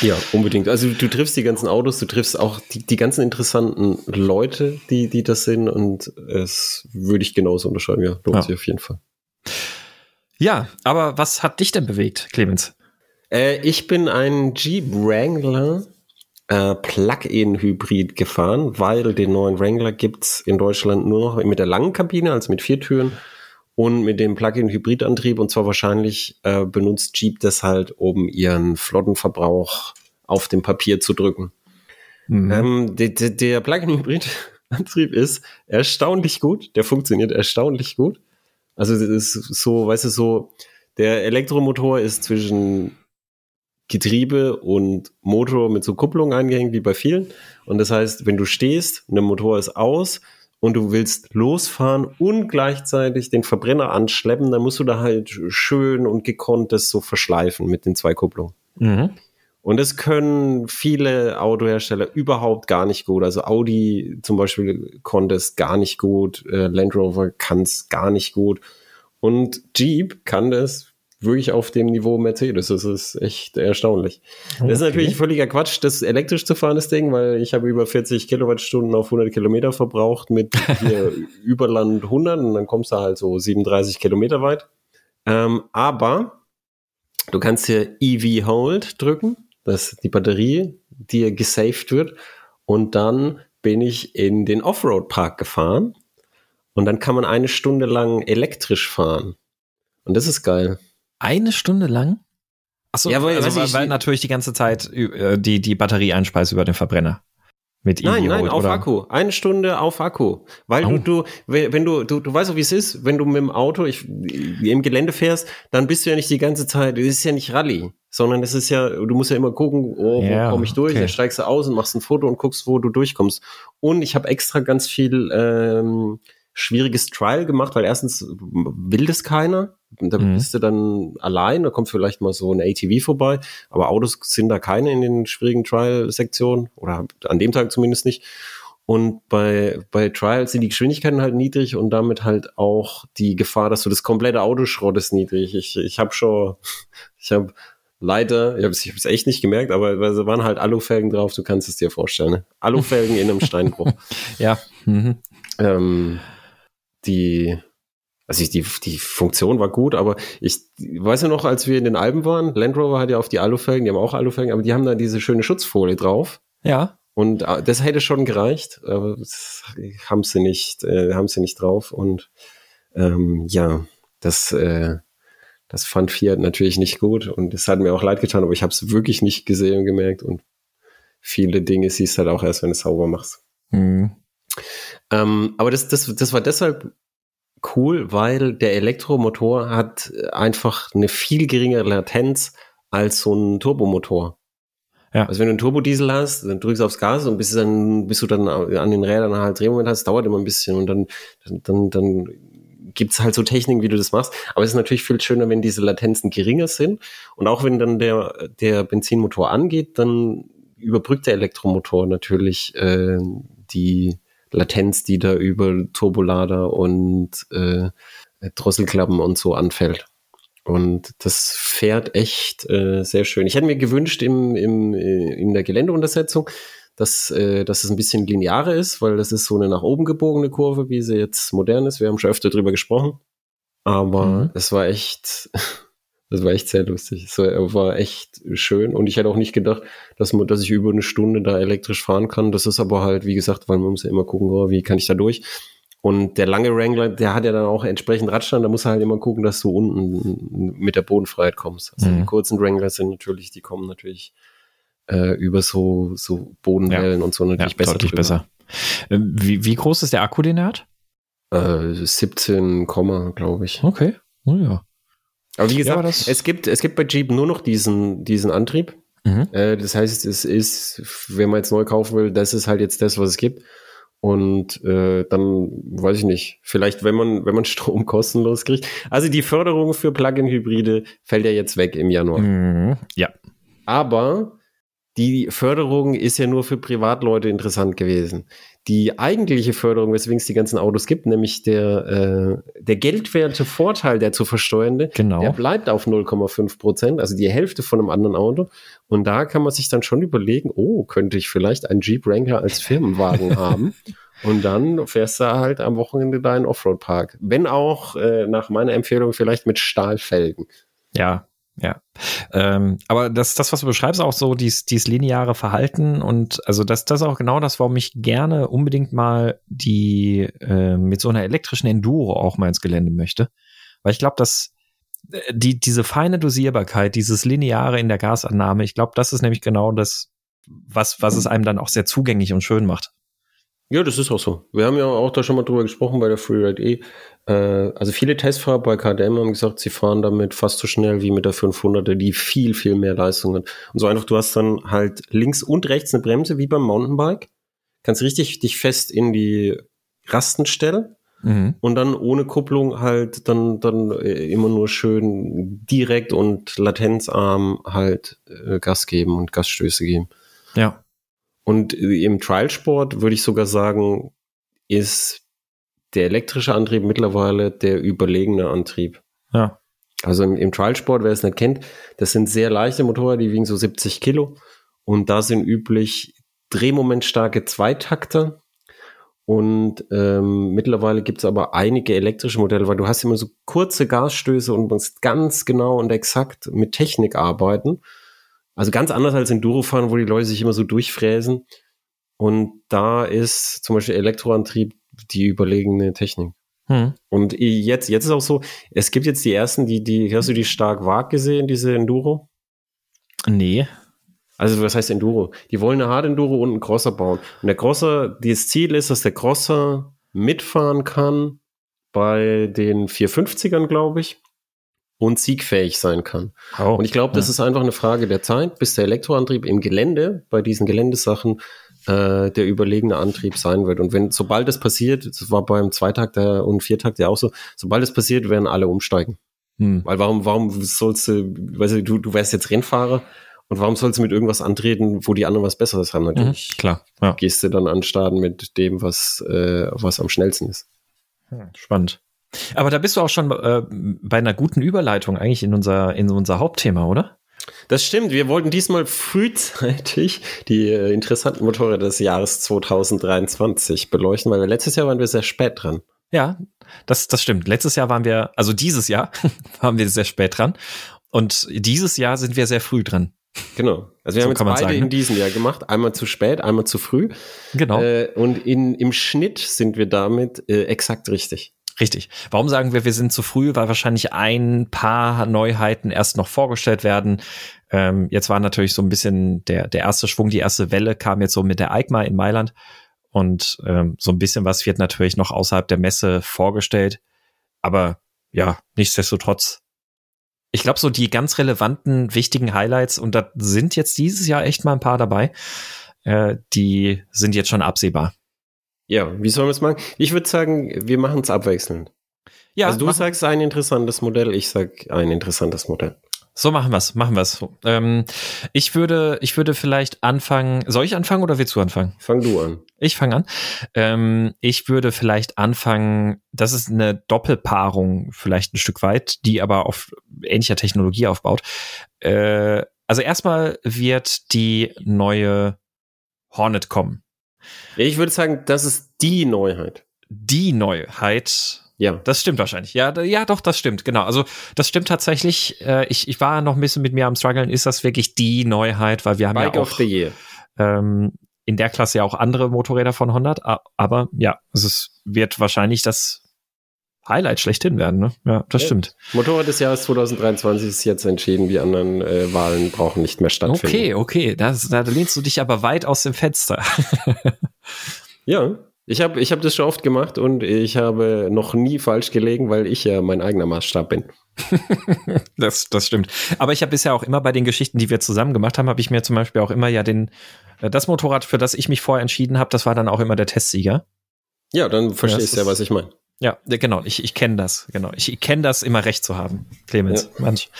Ja, unbedingt. Also du triffst die ganzen Autos, du triffst auch die, die ganzen interessanten Leute, die, die das sind und es würde ich genauso unterschreiben. Ja, lohnt ja. sich auf jeden Fall. Ja, aber was hat dich denn bewegt, Clemens? Äh, ich bin ein Jeep Wrangler äh, Plug-in-Hybrid gefahren, weil den neuen Wrangler gibt's in Deutschland nur noch mit der langen Kabine, also mit vier Türen und mit dem Plug-in-Hybrid-Antrieb. Und zwar wahrscheinlich äh, benutzt Jeep das halt, um ihren Flottenverbrauch auf dem Papier zu drücken. Mhm. Ähm, der, der Plug-in-Hybrid-Antrieb ist erstaunlich gut. Der funktioniert erstaunlich gut. Also das ist so, weißt du, so, der Elektromotor ist zwischen Getriebe und Motor mit so Kupplung eingehängt wie bei vielen. Und das heißt, wenn du stehst und der Motor ist aus und du willst losfahren und gleichzeitig den Verbrenner anschleppen, dann musst du da halt schön und gekonnt das so verschleifen mit den zwei Kupplungen. Mhm. Und das können viele Autohersteller überhaupt gar nicht gut. Also Audi zum Beispiel konnte es gar nicht gut, äh, Land Rover kann es gar nicht gut. Und Jeep kann das wirklich auf dem Niveau Mercedes. Das ist echt erstaunlich. Okay. Das ist natürlich völliger Quatsch, das elektrisch zu fahren, das Ding, weil ich habe über 40 Kilowattstunden auf 100 Kilometer verbraucht mit Überland 100 und dann kommst du halt so 37 Kilometer weit. Ähm, aber du kannst hier EV Hold drücken, dass die Batterie dir gesaved wird und dann bin ich in den Offroad Park gefahren und dann kann man eine Stunde lang elektrisch fahren. Und das ist geil. Eine Stunde lang? Achso, ja, weil, also, weil, weil natürlich die ganze Zeit äh, die, die Batterie einspeist über den Verbrenner. Mit nein, nein, Road, auf oder? Akku. Eine Stunde auf Akku. Weil oh. du, du, wenn du, du, du weißt auch, wie es ist, wenn du mit dem Auto ich, im Gelände fährst, dann bist du ja nicht die ganze Zeit, es ist ja nicht Rallye, sondern es ist ja, du musst ja immer gucken, oh, wo yeah, komme ich durch? Okay. Dann steigst du aus und machst ein Foto und guckst, wo du durchkommst. Und ich habe extra ganz viel ähm, schwieriges Trial gemacht, weil erstens will das keiner. Da mhm. bist du dann allein, da kommt vielleicht mal so ein ATV vorbei, aber Autos sind da keine in den schwierigen Trial-Sektionen oder an dem Tag zumindest nicht. Und bei, bei Trials sind die Geschwindigkeiten halt niedrig und damit halt auch die Gefahr, dass du das komplette Auto schrottest, niedrig. Ich, ich habe schon, ich habe leider, ich habe es echt nicht gemerkt, aber es waren halt Alufelgen drauf, du kannst es dir vorstellen. Ne? Alufelgen in einem Steinbruch. ja. Mhm. Ähm, die, also ich, die, die Funktion war gut, aber ich weiß ja noch, als wir in den Alpen waren, Land Rover hat ja auf die Alufelgen, die haben auch Alufelgen, aber die haben da diese schöne Schutzfolie drauf. Ja. Und äh, das hätte schon gereicht, aber das haben sie nicht, äh, haben sie nicht drauf. Und ähm, ja, das, äh, das fand Fiat natürlich nicht gut und es hat mir auch leid getan, aber ich habe es wirklich nicht gesehen und gemerkt und viele Dinge siehst du halt auch erst, wenn du es sauber machst. Mhm. Ähm, aber das, das, das war deshalb cool, weil der Elektromotor hat einfach eine viel geringere Latenz als so ein Turbomotor. Ja. Also wenn du einen Turbodiesel hast, dann drückst du aufs Gas und bis, dann, bis du dann an den Rädern halt Drehmoment hast, dauert immer ein bisschen und dann, dann, dann gibt's halt so Techniken, wie du das machst. Aber es ist natürlich viel schöner, wenn diese Latenzen geringer sind. Und auch wenn dann der, der Benzinmotor angeht, dann überbrückt der Elektromotor natürlich äh, die, Latenz, die da über Turbolader und äh, Drosselklappen und so anfällt. Und das fährt echt äh, sehr schön. Ich hätte mir gewünscht im, im, äh, in der Geländeuntersetzung, dass, äh, dass es ein bisschen linearer ist, weil das ist so eine nach oben gebogene Kurve, wie sie jetzt modern ist. Wir haben schon öfter drüber gesprochen. Aber mhm. es war echt, das war echt sehr lustig. Es war, echt schön und ich hätte auch nicht gedacht, dass, man, dass ich über eine Stunde da elektrisch fahren kann. Das ist aber halt, wie gesagt, weil man muss ja immer gucken, oh, wie kann ich da durch. Und der lange Wrangler, der hat ja dann auch entsprechend Radstand, da muss er halt immer gucken, dass du unten mit der Bodenfreiheit kommst. Also mhm. die kurzen Wrangler sind natürlich, die kommen natürlich äh, über so, so Bodenwellen ja. und so natürlich ja, besser. Deutlich drüber. besser. Äh, wie, wie groß ist der Akku, den er hat? Äh, 17, glaube ich. Okay. Oh ja. Aber wie gesagt, ja, es gibt, es gibt bei Jeep nur noch diesen, diesen Antrieb. Mhm. Äh, das heißt, es ist, wenn man jetzt neu kaufen will, das ist halt jetzt das, was es gibt. Und äh, dann weiß ich nicht, vielleicht wenn man wenn man Strom kostenlos kriegt. Also die Förderung für Plug-in-Hybride fällt ja jetzt weg im Januar. Mhm. Ja. Aber die Förderung ist ja nur für Privatleute interessant gewesen. Die eigentliche Förderung, weswegen es die ganzen Autos gibt, nämlich der, äh, der geldwerte Vorteil, der zu versteuernde, Genau. der bleibt auf 0,5 Prozent, also die Hälfte von einem anderen Auto. Und da kann man sich dann schon überlegen, oh, könnte ich vielleicht einen Jeep Wrangler als Firmenwagen haben? Und dann fährst du halt am Wochenende da in den Offroad-Park. Wenn auch, äh, nach meiner Empfehlung, vielleicht mit Stahlfelgen. Ja, ja. Ähm, aber das, das, was du beschreibst, auch so dies, dies lineare Verhalten und also das, das ist auch genau das, warum ich gerne unbedingt mal die äh, mit so einer elektrischen Enduro auch mal ins Gelände möchte. Weil ich glaube, dass äh, die, diese feine Dosierbarkeit, dieses Lineare in der Gasannahme, ich glaube, das ist nämlich genau das, was, was es einem dann auch sehr zugänglich und schön macht. Ja, das ist auch so. Wir haben ja auch da schon mal drüber gesprochen bei der Freeride E. Äh, also viele Testfahrer bei KDM haben gesagt, sie fahren damit fast so schnell wie mit der 500er, die viel, viel mehr Leistung hat. Und so einfach, du hast dann halt links und rechts eine Bremse wie beim Mountainbike. Kannst richtig dich fest in die Rasten stellen Mhm. und dann ohne Kupplung halt dann, dann äh, immer nur schön direkt und latenzarm halt äh, Gas geben und Gasstöße geben. Ja. Und im Trialsport würde ich sogar sagen, ist der elektrische Antrieb mittlerweile der überlegene Antrieb. Ja. Also im, im Trialsport, wer es nicht kennt, das sind sehr leichte Motorräder, die wiegen so 70 Kilo. Und da sind üblich drehmomentstarke Zweitakter. Und ähm, mittlerweile gibt es aber einige elektrische Modelle, weil du hast immer so kurze Gasstöße und musst ganz genau und exakt mit Technik arbeiten. Also ganz anders als Enduro fahren, wo die Leute sich immer so durchfräsen. Und da ist zum Beispiel Elektroantrieb die überlegene Technik. Hm. Und jetzt, jetzt ist auch so, es gibt jetzt die ersten, die, die, hast du die stark Wag gesehen, diese Enduro? Nee. Also was heißt Enduro? Die wollen eine Hard Enduro und einen Crosser bauen. Und der Crosser, das Ziel ist, dass der Crosser mitfahren kann bei den 450ern, glaube ich, und siegfähig sein kann. Oh. Und ich glaube, das Ja. ist einfach eine Frage der Zeit, bis der Elektroantrieb im Gelände, bei diesen Geländesachen, äh, der überlegene Antrieb sein wird. Und wenn, sobald das passiert, das war beim Zweitakter und Viertakter auch so, sobald es passiert, werden alle umsteigen. Hm. Weil warum, warum sollst du, weißt du, du, du wärst jetzt Rennfahrer und warum sollst du mit irgendwas antreten, wo die anderen was Besseres haben? Mhm. Natürlich Klar. Ja. gehst du dann an Starten mit dem, was, äh, was am schnellsten ist. Hm, Spannend. Aber da bist du auch schon äh, bei einer guten Überleitung eigentlich in unser, in unser Hauptthema, oder? Das stimmt. Wir wollten diesmal frühzeitig die äh, interessanten Motorräder des Jahres 2023 beleuchten, weil wir letztes Jahr waren wir sehr spät dran. Ja, das, das stimmt. Letztes Jahr waren wir, also dieses Jahr waren wir sehr spät dran. Und dieses Jahr sind wir sehr früh dran. Genau. Also wir So haben jetzt beide sagen, in diesem Jahr gemacht. Einmal zu spät, einmal zu früh. Genau. Äh, und in, im Schnitt sind wir damit äh, exakt richtig. Richtig. Warum sagen wir, wir sind zu früh? Weil wahrscheinlich ein paar Neuheiten erst noch vorgestellt werden. Ähm, jetzt war natürlich so ein bisschen der, der erste Schwung, die erste Welle kam jetzt so mit der EICMA in Mailand. Und ähm, so ein bisschen was wird natürlich noch außerhalb der Messe vorgestellt. Aber ja, nichtsdestotrotz. Ich glaube, so die ganz relevanten, wichtigen Highlights, und da sind jetzt dieses Jahr echt mal ein paar dabei, äh, die sind jetzt schon absehbar. Ja, wie sollen wir es machen? Ich würde sagen, wir machen es abwechselnd. Ja, also du machen- sagst ein interessantes Modell, ich sag ein interessantes Modell. So machen wir's, machen wir's. Ähm, ich würde, ich würde vielleicht anfangen. Soll ich anfangen oder willst du anfangen? Fang du an. Ich fange an. Ähm, ich würde vielleicht anfangen. Das ist eine Doppelpaarung, vielleicht ein Stück weit, die aber auf ähnlicher Technologie aufbaut. Äh, also erstmal wird die neue Hornet kommen. Ich würde sagen, das ist die Neuheit. Die Neuheit Ja. Das stimmt wahrscheinlich. Ja, ja, doch, das stimmt. Genau. Also, das stimmt tatsächlich. Äh, ich, ich war noch ein bisschen mit mir am struggeln. Ist das wirklich die Neuheit? Weil wir haben Bike ja auch ähm, in der Klasse ja auch andere Motorräder von 100. a- Aber ja, es ist, wird wahrscheinlich das Highlight schlechthin werden. Ne? Ja, das Ja. stimmt. Motorrad des Jahres 2023 ist jetzt entschieden, die anderen äh, Wahlen brauchen nicht mehr stattfinden. Okay, okay. Das, da lehnst du dich aber weit aus dem Fenster. Ja, ich habe ich hab das schon oft gemacht und ich habe noch nie falsch gelegen, weil ich ja mein eigener Maßstab bin. Das, das stimmt. Aber ich habe bisher auch immer bei den Geschichten, die wir zusammen gemacht haben, habe ich mir zum Beispiel auch immer ja den, äh, das Motorrad, für das ich mich vorher entschieden habe, das war dann auch immer der Testsieger. Ja, dann verstehst du ja, was ich meine. Ja, genau. Ich, ich kenne das. Genau. Ich, ich kenne das, immer recht zu haben, Clemens. Ja. Manch.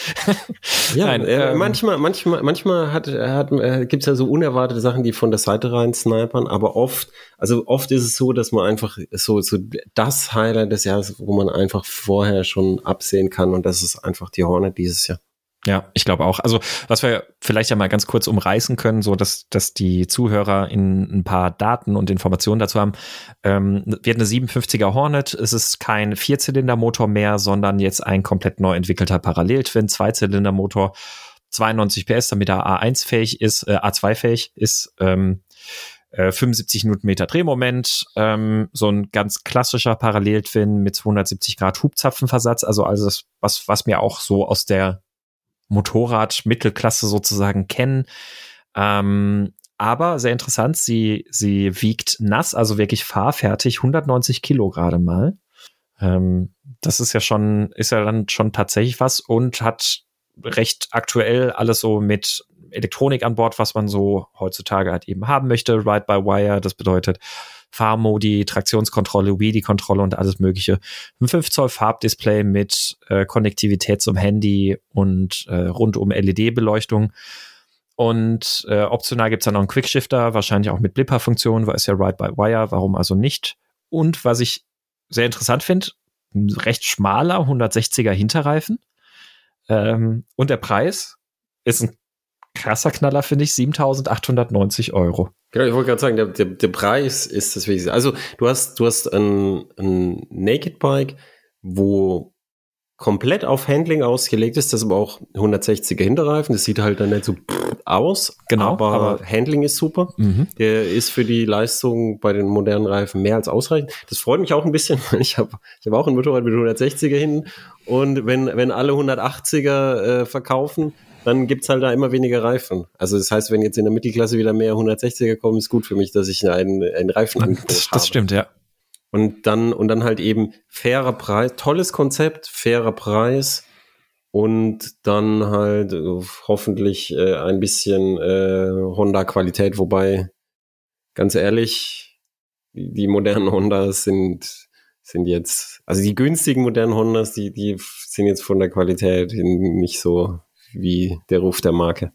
ja, Nein, äh, ähm, manchmal, manchmal, manchmal hat, hat, äh, gibt es ja so unerwartete Sachen, die von der Seite rein snipern, aber oft, also oft ist es so, dass man einfach so, so das Highlight des Jahres, wo man einfach vorher schon absehen kann und das ist einfach die Hornet dieses Jahr. Ja, ich glaube auch. Also, was wir vielleicht ja mal ganz kurz umreißen können, so dass, dass die Zuhörer in ein paar Daten und Informationen dazu haben. Ähm, wird eine 57er Hornet. Es ist kein Vierzylindermotor mehr, sondern jetzt ein komplett neu entwickelter Paralleltwin, Zweizylindermotor, 92 PS, damit er A1 fähig ist, äh, A2 fähig ist. Ähm, 75 äh, Newtonmeter Drehmoment, ähm, so ein ganz klassischer Paralleltwin mit 270 Grad Hubzapfenversatz, also alles, was, was mir auch so aus der Motorrad-Mittelklasse sozusagen kennen. Ähm, aber sehr interessant, sie, sie wiegt nass, also wirklich fahrfertig, 190 Kilo gerade mal. Ähm, das ist ja schon, ist ja dann schon tatsächlich was und hat recht aktuell alles so mit Elektronik an Bord, was man so heutzutage halt eben haben möchte. Ride by Wire, das bedeutet Fahrmodi, Traktionskontrolle, WIDI-Kontrolle und alles mögliche. Ein 5 Zoll Farbdisplay mit äh, Konnektivität zum Handy und äh, rundum LED-Beleuchtung. Und äh, optional gibt's dann noch einen Quickshifter, wahrscheinlich auch mit Blipper-Funktion, weil es ja Ride by Wire, warum also nicht? Und was ich sehr interessant finde, recht schmaler 160er Hinterreifen. Ähm, und der Preis ist ein krasser Knaller, finde ich, 7.890 Euro. Genau, ich wollte gerade sagen, der, der, der Preis ist das Wichtigste. Also du hast, du hast ein, ein Naked Bike, wo komplett auf Handling ausgelegt ist, das aber auch 160er Hinterreifen, das sieht halt dann nicht so aus, genau, aber, aber Handling ist super. Mhm. Der ist für die Leistung bei den modernen Reifen mehr als ausreichend. Das freut mich auch ein bisschen, weil ich habe ich hab auch ein Motorrad mit 160er hinten und wenn, wenn alle 180er äh, verkaufen, dann gibt's halt da immer weniger Reifen. Also das heißt, wenn jetzt in der Mittelklasse wieder mehr 160er kommen, ist gut für mich, dass ich einen, einen Reifen habe. Das, das stimmt, ja. Und dann, und dann halt eben fairer Preis, tolles Konzept, fairer Preis und dann halt äh, hoffentlich äh, ein bisschen äh, Honda-Qualität, wobei, ganz ehrlich, die, die modernen Hondas sind, sind jetzt, also die günstigen modernen Hondas, die, die sind jetzt von der Qualität nicht so wie der Ruf der Marke.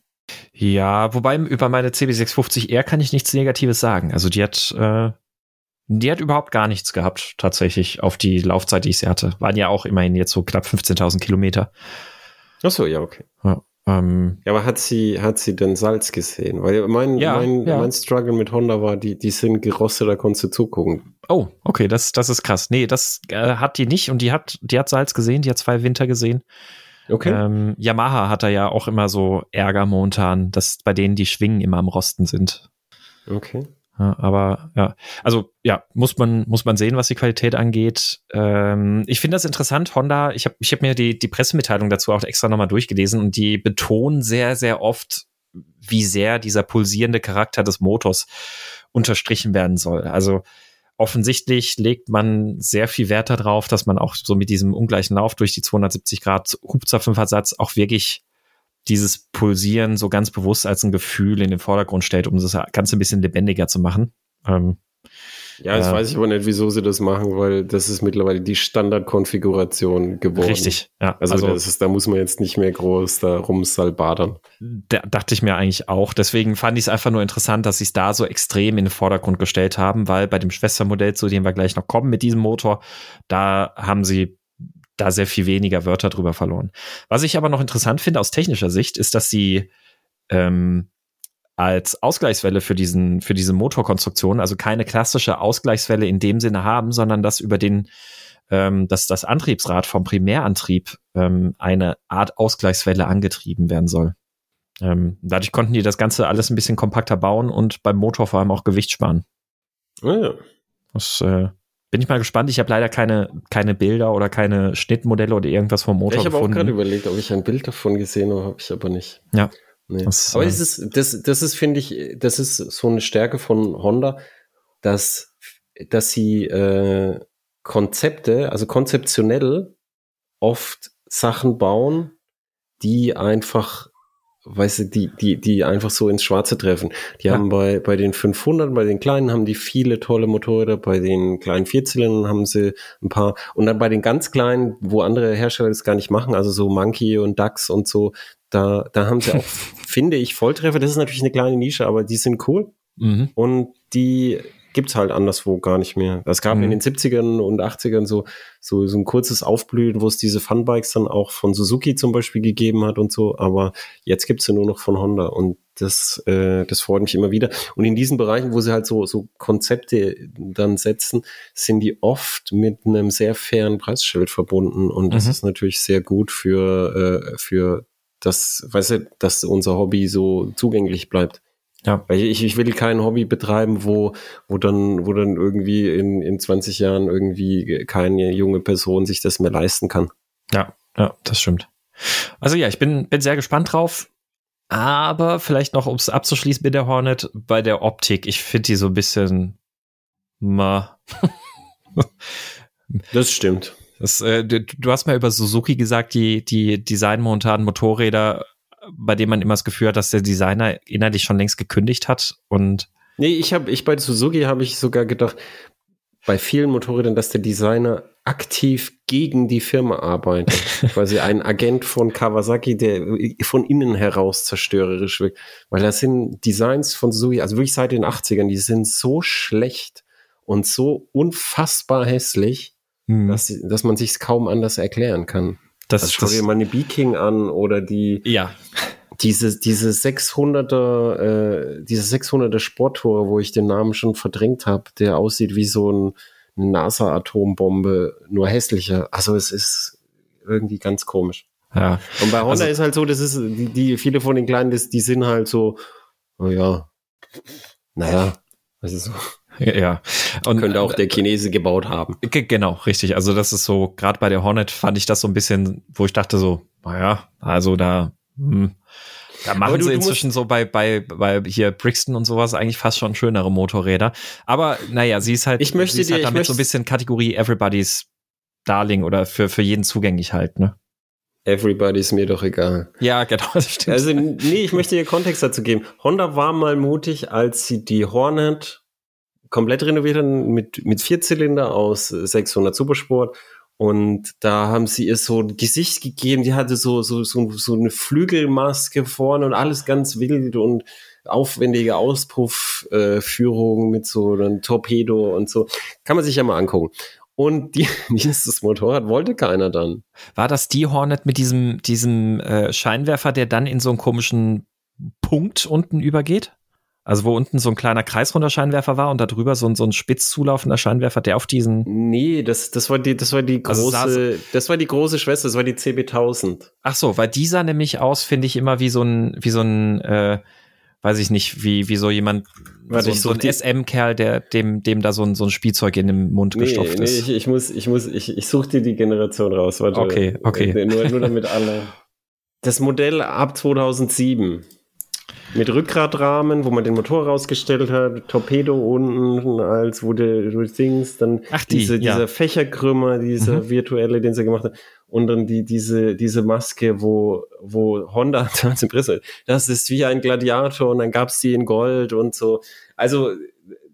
Ja, wobei über meine CB650R kann ich nichts Negatives sagen. Also die hat, äh, die hat überhaupt gar nichts gehabt, tatsächlich, auf die Laufzeit, die ich sie hatte. Waren ja auch immerhin jetzt so knapp 15.000 Kilometer. Ach so, ja, okay. Ja, ähm, ja, aber hat sie, hat sie denn Salz gesehen? Weil mein, ja, mein, ja. mein Struggle mit Honda war, die, die sind gerostet, da konntest du zugucken. Oh, okay, das, das ist krass. Nee, das äh, hat die nicht und die hat, die hat Salz gesehen, die hat zwei Winter gesehen. Okay. Ähm, Yamaha hat da ja auch immer so Ärger momentan, dass bei denen die Schwingen immer am Rosten sind. Okay. Ja, aber ja, also ja, muss man, muss man sehen, was die Qualität angeht. Ähm, ich finde das interessant, Honda, ich habe ich hab mir die, die Pressemitteilung dazu auch extra nochmal durchgelesen und die betonen sehr, sehr oft, wie sehr dieser pulsierende Charakter des Motors unterstrichen werden soll. Also offensichtlich legt man sehr viel Wert darauf, dass man auch so mit diesem ungleichen Lauf durch die 270 Grad Hubzapfenversatz auch wirklich dieses Pulsieren so ganz bewusst als ein Gefühl in den Vordergrund stellt, um das Ganze ein bisschen lebendiger zu machen. Ähm, ja, jetzt äh, weiß ich aber nicht, wieso sie das machen, weil das ist mittlerweile die Standardkonfiguration geworden. Richtig, ja. Also, also das ist, da muss man jetzt nicht mehr groß da rumsalbadern. Da dachte ich mir eigentlich auch. Deswegen fand ich es einfach nur interessant, dass sie es da so extrem in den Vordergrund gestellt haben, weil bei dem Schwestermodell, zu dem wir gleich noch kommen mit diesem Motor, da haben sie da sehr viel weniger Wörter drüber verloren. Was ich aber noch interessant finde aus technischer Sicht, ist, dass sie ähm, als Ausgleichswelle für diesen, für diese Motorkonstruktion, also keine klassische Ausgleichswelle in dem Sinne haben, sondern dass über den, ähm, dass das Antriebsrad vom Primärantrieb ähm, eine Art Ausgleichswelle angetrieben werden soll. Ähm, dadurch konnten die das Ganze alles ein bisschen kompakter bauen und beim Motor vor allem auch Gewicht sparen. Oh ja. Das äh, bin ich mal gespannt. Ich habe leider keine, keine Bilder oder keine Schnittmodelle oder irgendwas vom Motor ja, ich gefunden. Ich habe auch gerade überlegt, ob ich ein Bild davon gesehen habe, habe ich aber nicht. Ja. Nee. Das, aber es ist, das, das ist, finde ich, das ist so eine Stärke von Honda, dass, dass sie äh, Konzepte, also konzeptionell oft Sachen bauen, die einfach weißt du, die, die, die einfach so ins Schwarze treffen. Die ja. haben bei, bei den 500, bei den kleinen haben die viele tolle Motorräder, bei den kleinen Vierzylindern haben sie ein paar und dann bei den ganz kleinen, wo andere Hersteller das gar nicht machen, also so Monkey und DAX und so, da, da haben sie auch, finde ich, Volltreffer. Das ist natürlich eine kleine Nische, aber die sind cool. Mhm. Und die gibt's halt anderswo gar nicht mehr. Es gab mhm. in den 70ern und 80ern so, so, so ein kurzes Aufblühen, wo es diese Funbikes dann auch von Suzuki zum Beispiel gegeben hat und so, aber jetzt gibt's sie nur noch von Honda und das, äh, das freut mich immer wieder. Und in diesen Bereichen, wo sie halt so, so Konzepte dann setzen, sind die oft mit einem sehr fairen Preisschild verbunden und das mhm. ist natürlich sehr gut für, äh, für das, weißt du, dass unser Hobby so zugänglich bleibt. Ja. Weil ich, ich will kein Hobby betreiben, wo, wo dann, wo dann irgendwie in, in 20 Jahren irgendwie keine junge Person sich das mehr leisten kann. Ja, ja, das stimmt. Also ja, ich bin, bin sehr gespannt drauf. Aber vielleicht noch, um es abzuschließen mit der Hornet, bei der Optik, ich finde die so ein bisschen ma. das stimmt. Das, äh, du, hast mal über Suzuki gesagt, die, die designmontanen Motorräder bei dem man immer das Gefühl hat, dass der Designer innerlich schon längst gekündigt hat und Nee, ich habe ich bei Suzuki habe ich sogar gedacht, bei vielen Motorrädern, dass der Designer aktiv gegen die Firma arbeitet. quasi ein Agent von Kawasaki, der von innen heraus zerstörerisch wirkt. Weil das sind Designs von Suzuki, also wirklich seit den 80ern, die sind so schlecht und so unfassbar hässlich, hm. dass, dass man sich kaum anders erklären kann. Das, also schau das, dir mal eine B-King an oder die. Ja. Diese, diese 600er, äh, diese 600er Sporttour, wo ich den Namen schon verdrängt habe, der aussieht wie so ein, eine NASA-Atombombe, nur hässlicher. Also es ist irgendwie ganz komisch. Ja. Und bei Honda also, ist halt so, das ist, die, die, viele von den Kleinen, das, die sind halt so, oh ja, naja, also so. Ja. Und könnte auch der Chinese gebaut haben. Genau, richtig. Also das ist so, gerade bei der Hornet fand ich das so ein bisschen, wo ich dachte so, naja, also da, hm, da machen du, sie inzwischen so bei, bei, bei hier Brixton und sowas eigentlich fast schon schönere Motorräder. Aber naja, sie ist halt, ich möchte sie ist dir, halt damit so ein bisschen Kategorie Everybody's Darling oder für, für jeden zugänglich halt, ne? Everybody ist mir doch egal. Ja, genau, das stimmt. Also, nee, ich möchte dir Kontext dazu geben. Honda war mal mutig, als sie die Hornet komplett renoviert mit, mit Vierzylinder aus 600 Supersport. Und da haben sie ihr so ein Gesicht gegeben. Die hatte so, so, so, so eine Flügelmaske vorne und alles ganz wild und aufwendige Auspuffführung äh, mit so einem Torpedo und so. Kann man sich ja mal angucken. Und die, dieses Motorrad wollte keiner dann. War das die Hornet mit diesem, diesem äh, Scheinwerfer, der dann in so einen komischen Punkt unten übergeht? Also wo unten so ein kleiner kreisrunder Scheinwerfer war und da drüber so ein, so ein spitz zulaufender Scheinwerfer, der auf diesen. Nee, das, das war die, das war die also große, also das war die große Schwester, das war die CB1000. Ach so, weil die sah nämlich aus, finde ich, immer wie so ein, wie so ein, äh, weiß ich nicht, wie, wie so jemand, Warte, so, so ein SM-Kerl, der, dem, dem da so ein, so ein Spielzeug in den Mund nee, gestopft nee, ist. Nee, ich, ich muss, ich muss, ich, ich such dir die Generation raus. Warte, okay, okay. Nur, nur damit alle. Das Modell ab 2007 mit Rückgradrahmen, wo man den Motor rausgestellt hat, Torpedo unten, als wo du Dings, dann Ach, die, diese, ja. dieser Fächerkrümmer, dieser mhm. virtuelle, den sie gemacht hat, und dann die, diese, diese Maske, wo, wo Honda damals Impresse, das ist wie ein Gladiator und dann gab's die in Gold und so. Also,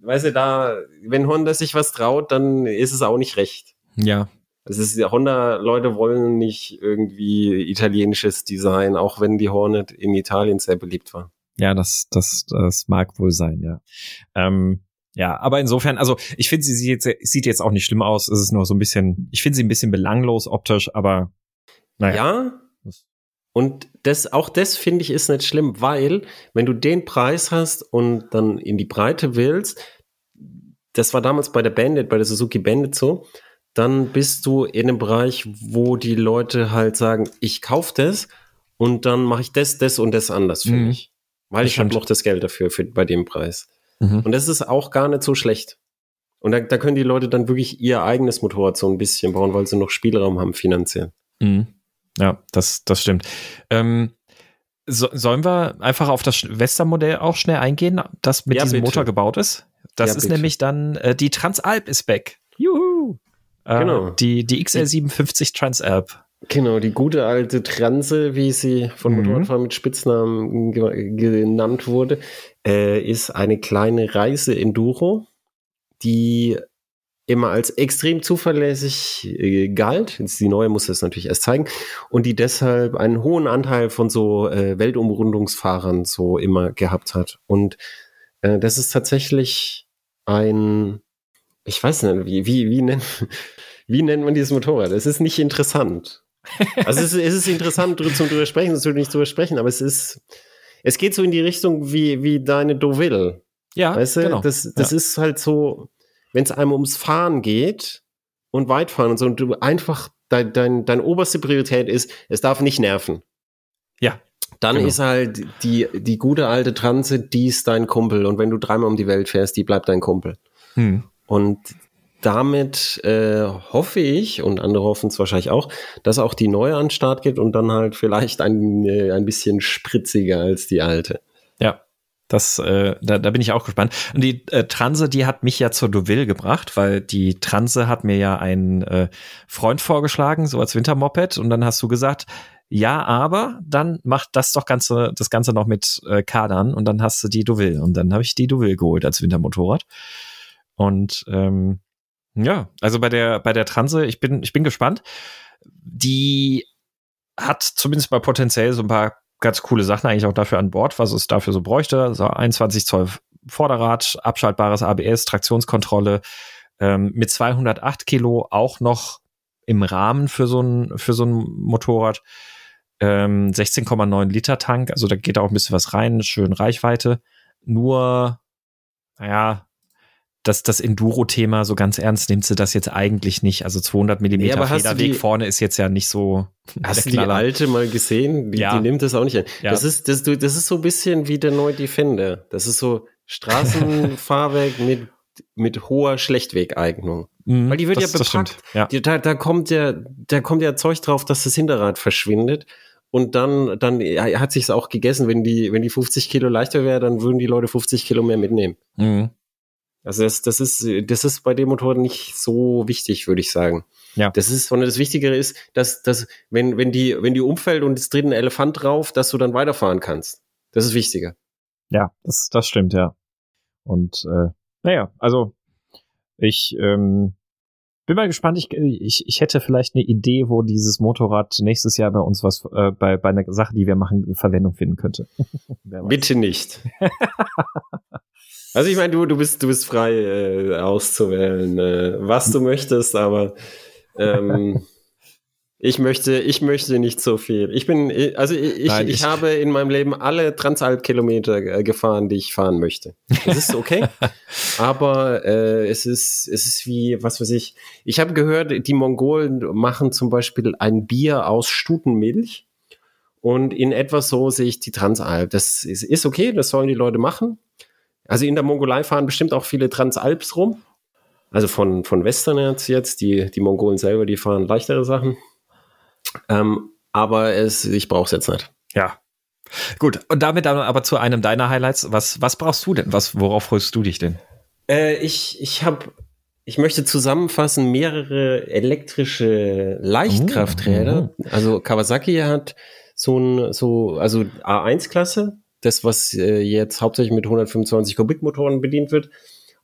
weißt du, da, wenn Honda sich was traut, dann ist es auch nicht recht. Ja. Es ist, Honda-Leute wollen nicht irgendwie italienisches Design, auch wenn die Hornet in Italien sehr beliebt war. Ja, das, das, das mag wohl sein, ja. Ähm, ja, aber insofern, also ich finde, sie sieht jetzt, sieht jetzt auch nicht schlimm aus. Es ist nur so ein bisschen, ich finde sie ein bisschen belanglos optisch, aber naja. Ja. Und das, auch das finde ich ist nicht schlimm, weil wenn du den Preis hast und dann in die Breite willst, das war damals bei der Bandit, bei der Suzuki Bandit so, dann bist du in einem Bereich, wo die Leute halt sagen, ich kaufe das und dann mache ich das, das und das anders für mhm. mich. Weil das ich habe noch das Geld dafür für, bei dem Preis. Mhm. Und das ist auch gar nicht so schlecht. Und da, da können die Leute dann wirklich ihr eigenes Motorrad so ein bisschen bauen, weil sie noch Spielraum haben finanziell. Mhm. Ja, das, das stimmt. Ähm, so, sollen wir einfach auf das Western-Modell auch schnell eingehen, das mit ja, diesem bitte. Motor gebaut ist? Das ja, ist bitte. nämlich dann, äh, die Transalp ist back. Juhu! Äh, genau. Die, die XL57 Transalp. Genau, die gute alte Transe, wie sie von Mhm. Motorradfahrern mit Spitznamen ge genannt wurde, äh, ist eine kleine Reise-Enduro, die immer als extrem zuverlässig äh, galt. Jetzt die neue muss das natürlich erst zeigen. Und die deshalb einen hohen Anteil von so äh, Weltumrundungsfahrern so immer gehabt hat. Und äh, das ist tatsächlich ein, ich weiß nicht, wie, wie, wie, nennt, wie nennt man dieses Motorrad? Es ist nicht interessant. Also es ist, es ist interessant zum drüber sprechen, es nicht drüber sprechen, aber es ist, es geht so in die Richtung wie, wie deine Deauville. Ja, Weißt du, genau. das, das ja. ist halt so, wenn es einem ums Fahren geht und Weitfahren und so, und du einfach dein, dein, deine oberste Priorität ist, es darf nicht nerven. Ja, Dann Genau. ist halt die, die gute alte Transe, die ist dein Kumpel. Und wenn du dreimal um die Welt fährst, die bleibt dein Kumpel. Hm. Und damit äh, hoffe ich, und andere hoffen es wahrscheinlich auch, dass auch die neue an den Start geht und dann halt vielleicht ein, äh, ein bisschen spritziger als die alte. Ja, das, äh, da, da bin ich auch gespannt. Und die äh, Transe, die hat mich ja zur Deauville gebracht, weil die Transe hat mir ja ein äh, Freund vorgeschlagen, so als Wintermoped. Und dann hast du gesagt, ja, aber dann macht das doch ganze, das Ganze noch mit äh, Kadern und dann hast du die Deauville. Und dann habe ich die Deauville geholt als Wintermotorrad. Und ähm, ja, also bei der, bei der Transe, ich bin, ich bin gespannt. Die hat zumindest mal potenziell so ein paar ganz coole Sachen eigentlich auch dafür an Bord, was es dafür so bräuchte. So 21 Zoll Vorderrad, abschaltbares ABS, Traktionskontrolle, ähm, mit 208 Kilo auch noch im Rahmen für so ein, für so ein Motorrad. Ähm, 16,9 Liter Tank, also da geht auch ein bisschen was rein, schön Reichweite. Nur, naja, das, das Enduro-Thema so ganz ernst nimmt sie das jetzt eigentlich nicht. Also 200 Millimeter du Federweg die- vorne ist jetzt ja nicht so Hast du die alte mal gesehen? Die, Ja. die nimmt das auch nicht an. Ja. Das, ist, das, du- das ist so ein bisschen wie der neue Defender. Das ist so Straßenfahrwerk mit, mit hoher Schlechtwegeignung. Mhm, Weil die wird das, ja bepackt. Ja. Die, da, da kommt ja, da kommt ja Zeug drauf, dass das Hinterrad verschwindet. Und dann, dann hat sich's auch gegessen. Wenn die, wenn die 50 Kilo leichter wäre, dann würden die Leute 50 Kilo mehr mitnehmen. Mhm. Also das, das ist, das ist bei dem Motorrad nicht so wichtig, würde ich sagen. Ja. Das ist, sondern das Wichtigere ist, dass, dass, wenn, wenn die, wenn die umfällt und es tritt ein Elefant drauf, dass du dann weiterfahren kannst. Das ist wichtiger. Ja, das, das stimmt, ja. Und äh, naja, also ich ähm, bin mal gespannt. Ich, ich, ich hätte vielleicht eine Idee, wo dieses Motorrad nächstes Jahr bei uns was äh, bei, bei einer Sache, die wir machen, Verwendung finden könnte. Bitte nicht. also ich meine, du, du bist, du bist frei äh, auszuwählen, äh, was du möchtest, aber ähm, ich möchte, ich möchte nicht so viel. Ich bin, also ich, Nein, ich, ich- habe in meinem Leben alle Transalp-Kilometer äh, gefahren, die ich fahren möchte. Das ist okay. aber äh, es ist, es ist wie, was weiß ich. Ich habe gehört, die Mongolen machen zum Beispiel ein Bier aus Stutenmilch. Und in etwa so sehe ich die Transalp. Das ist, ist okay, das sollen die Leute machen. Also in der Mongolei fahren bestimmt auch viele Transalps rum. Also von, von Westerners jetzt, die, die Mongolen selber, die fahren leichtere Sachen. Ähm, aber es, ich brauche es jetzt nicht. Ja. Gut, und damit dann aber zu einem deiner Highlights. Was, was brauchst du denn? Was, worauf freust du dich denn? Äh, ich ich habe, ich möchte zusammenfassen mehrere elektrische Leichtkrafträder. Also Kawasaki hat so ein, so, also A1-Klasse, das was äh, jetzt hauptsächlich mit 125 Kubikmotoren bedient wird.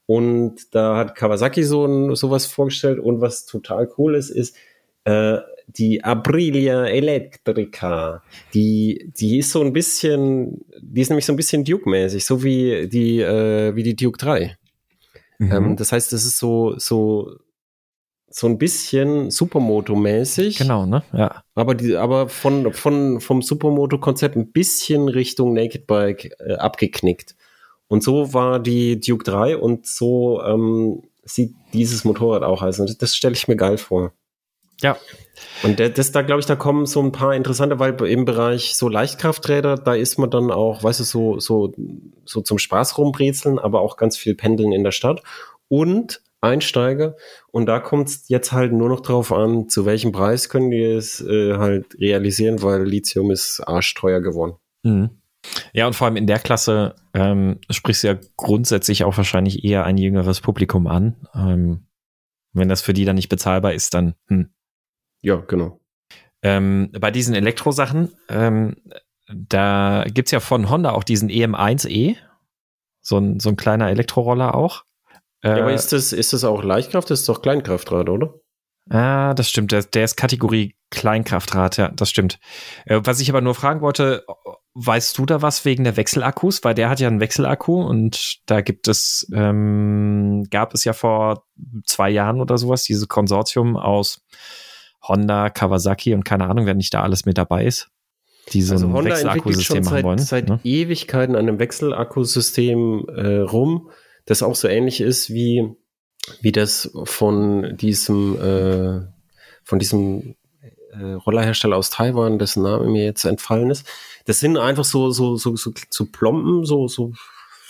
Und da hat Kawasaki so ein, sowas vorgestellt. Und was total cool ist, ist äh, die Aprilia Electrica. Die, die ist so ein bisschen, die ist nämlich so ein bisschen Duke-mäßig, so wie die, äh, wie die Duke 3. Mhm. Ähm, das heißt, das ist so, so, so ein bisschen Supermoto-mäßig. genau, ne? Ja. Aber die, aber von, von, vom Supermoto-Konzept ein bisschen Richtung Naked Bike äh, abgeknickt. Und so war die Duke 3 und so ähm, sieht dieses Motorrad auch aus. Und das stelle ich mir geil vor. Ja. Und das, da glaube ich, da kommen so ein paar interessante, weil im Bereich so Leichtkrafträder, da ist man dann auch, weißt du, so, so, so zum Spaß rumbrezeln, aber auch ganz viel pendeln in der Stadt und Einsteiger. Und da kommt es jetzt halt nur noch drauf an, zu welchem Preis können die es äh, halt realisieren, weil Lithium ist arschteuer geworden. Mhm. Ja, und vor allem in der Klasse ähm, sprichst du ja grundsätzlich auch wahrscheinlich eher ein jüngeres Publikum an. Ähm, wenn das für die dann nicht bezahlbar ist, dann hm. Ja, genau. Ähm, bei diesen Elektrosachen, ähm, da gibt's ja von Honda auch diesen EM1E, so ein, so ein kleiner Elektroroller auch. Äh, ja, aber ist das, ist das auch Leichtkraft? Das ist doch Kleinkraftrad, oder? Ah, das stimmt. Der, der ist Kategorie Kleinkraftrad, ja, das stimmt. Äh, was ich aber nur fragen wollte, weißt du da was wegen der Wechselakkus? Weil der hat ja einen Wechselakku und da gibt es, ähm, gab es ja vor zwei Jahren oder sowas, dieses Konsortium aus Honda, Kawasaki und keine Ahnung, wer nicht da alles mit dabei ist. Die so also ein Wechselakkusystem machen wollen. Seit ne? Ewigkeiten an einem Wechselakkusystem äh, rum, das auch so ähnlich ist wie wie das von diesem, äh, von diesem äh, Rollerhersteller aus Taiwan, dessen Name mir jetzt entfallen ist. Das sind einfach so, so, so, so, so Plomben, so, so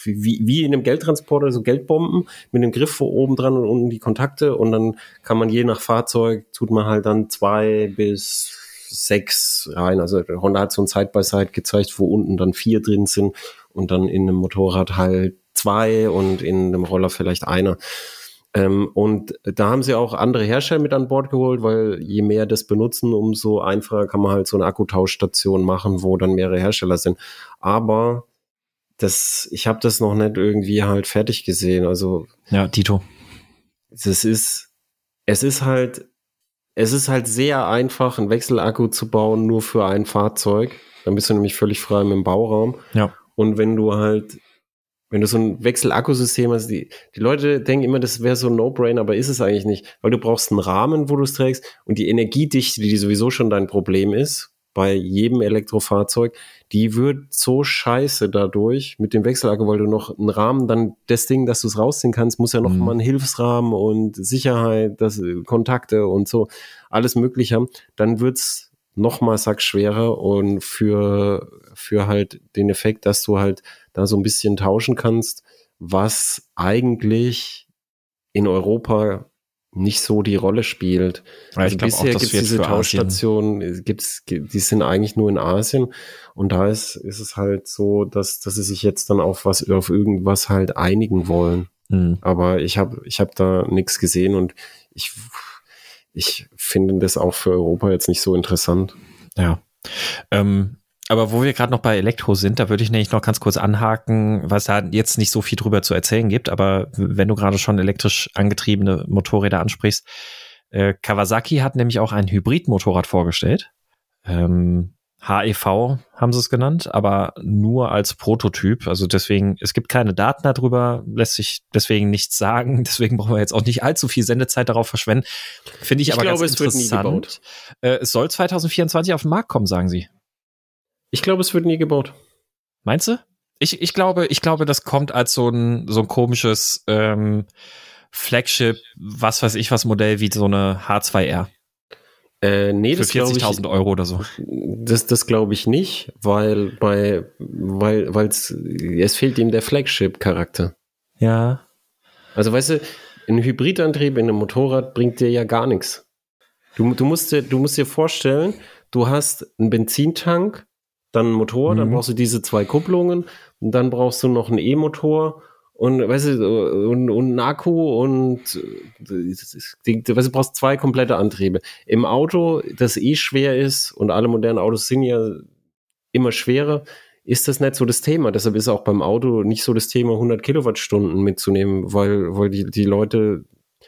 wie, wie in einem Geldtransporter, so Geldbomben mit einem Griff oben dran und unten die Kontakte und dann kann man je nach Fahrzeug, tut man halt dann zwei bis sechs rein. Also Honda hat so ein Side-by-Side -Side gezeigt, wo unten dann vier drin sind und dann in einem Motorrad halt zwei und in einem Roller vielleicht einer. Ähm, und da haben sie auch andere Hersteller mit an Bord geholt, weil je mehr das benutzen, umso einfacher kann man halt so eine Akkutauschstation machen, wo dann mehrere Hersteller sind. Aber das, ich habe das noch nicht irgendwie halt fertig gesehen. Also ja, Tito. Es ist, es ist halt, es ist halt sehr einfach, einen Wechselakku zu bauen, nur für ein Fahrzeug. Dann bist du nämlich völlig frei mit dem Bauraum. Ja. Und wenn du halt wenn du so ein Wechselakkusystem hast, die, die Leute denken immer, das wäre so ein No-Brain, aber ist es eigentlich nicht, weil du brauchst einen Rahmen, wo du es trägst und die Energiedichte, die sowieso schon dein Problem ist, bei jedem Elektrofahrzeug, die wird so scheiße dadurch mit dem Wechselakku, weil du noch einen Rahmen, dann das Ding, dass du es rausziehen kannst, muss ja noch mhm. mal einen Hilfsrahmen und Sicherheit, das, Kontakte und so, alles möglich haben, dann wird's noch mal sackschwerer und für, für halt den Effekt, dass du halt da so ein bisschen tauschen kannst, was eigentlich in Europa nicht so die Rolle spielt. Ja, also bisher gibt es diese Tauschstationen, gibt's, die sind eigentlich nur in Asien und da ist, ist es halt so, dass, dass sie sich jetzt dann auf was, auf irgendwas halt einigen wollen. Mhm. Aber ich habe ich hab da nichts gesehen und ich, ich finde das auch für Europa jetzt nicht so interessant. Ja. Ähm, aber wo wir gerade noch bei Elektro sind, da würde ich nämlich noch ganz kurz anhaken, was da jetzt nicht so viel drüber zu erzählen gibt, aber wenn du gerade schon elektrisch angetriebene Motorräder ansprichst, äh, Kawasaki hat nämlich auch ein Hybridmotorrad vorgestellt. Ähm, HEV haben sie es genannt, aber nur als Prototyp. Also deswegen, es gibt keine Daten darüber, lässt sich deswegen nichts sagen. Deswegen brauchen wir jetzt auch nicht allzu viel Sendezeit darauf verschwenden. Finde ich, ich aber glaube, ganz interessant. Äh, es soll 2024 auf den Markt kommen, sagen sie. Ich glaube, es wird nie gebaut. Meinst du? Ich, ich glaube, ich glaube, das kommt als so ein, so ein komisches ähm, Flagship, was weiß ich was Modell wie so eine H2R. Äh, nee, Für 40.000 Euro oder so. Das, das glaube ich nicht, weil bei, weil, weil es fehlt ihm der Flagship-Charakter. Ja. Also weißt du, ein Hybridantrieb in einem Motorrad bringt dir ja gar nichts. Du, du, musst dir, du musst dir vorstellen, du hast einen Benzintank, dann ein Motor, mhm. dann brauchst du diese zwei Kupplungen und dann brauchst du noch einen E-Motor und weißt du, und, und einen Akku und weißt du, du brauchst zwei komplette Antriebe. Im Auto, das eh schwer ist und alle modernen Autos sind ja immer schwerer, ist das nicht so das Thema. Deshalb ist auch beim Auto nicht so das Thema, 100 Kilowattstunden mitzunehmen, weil, weil die, die Leute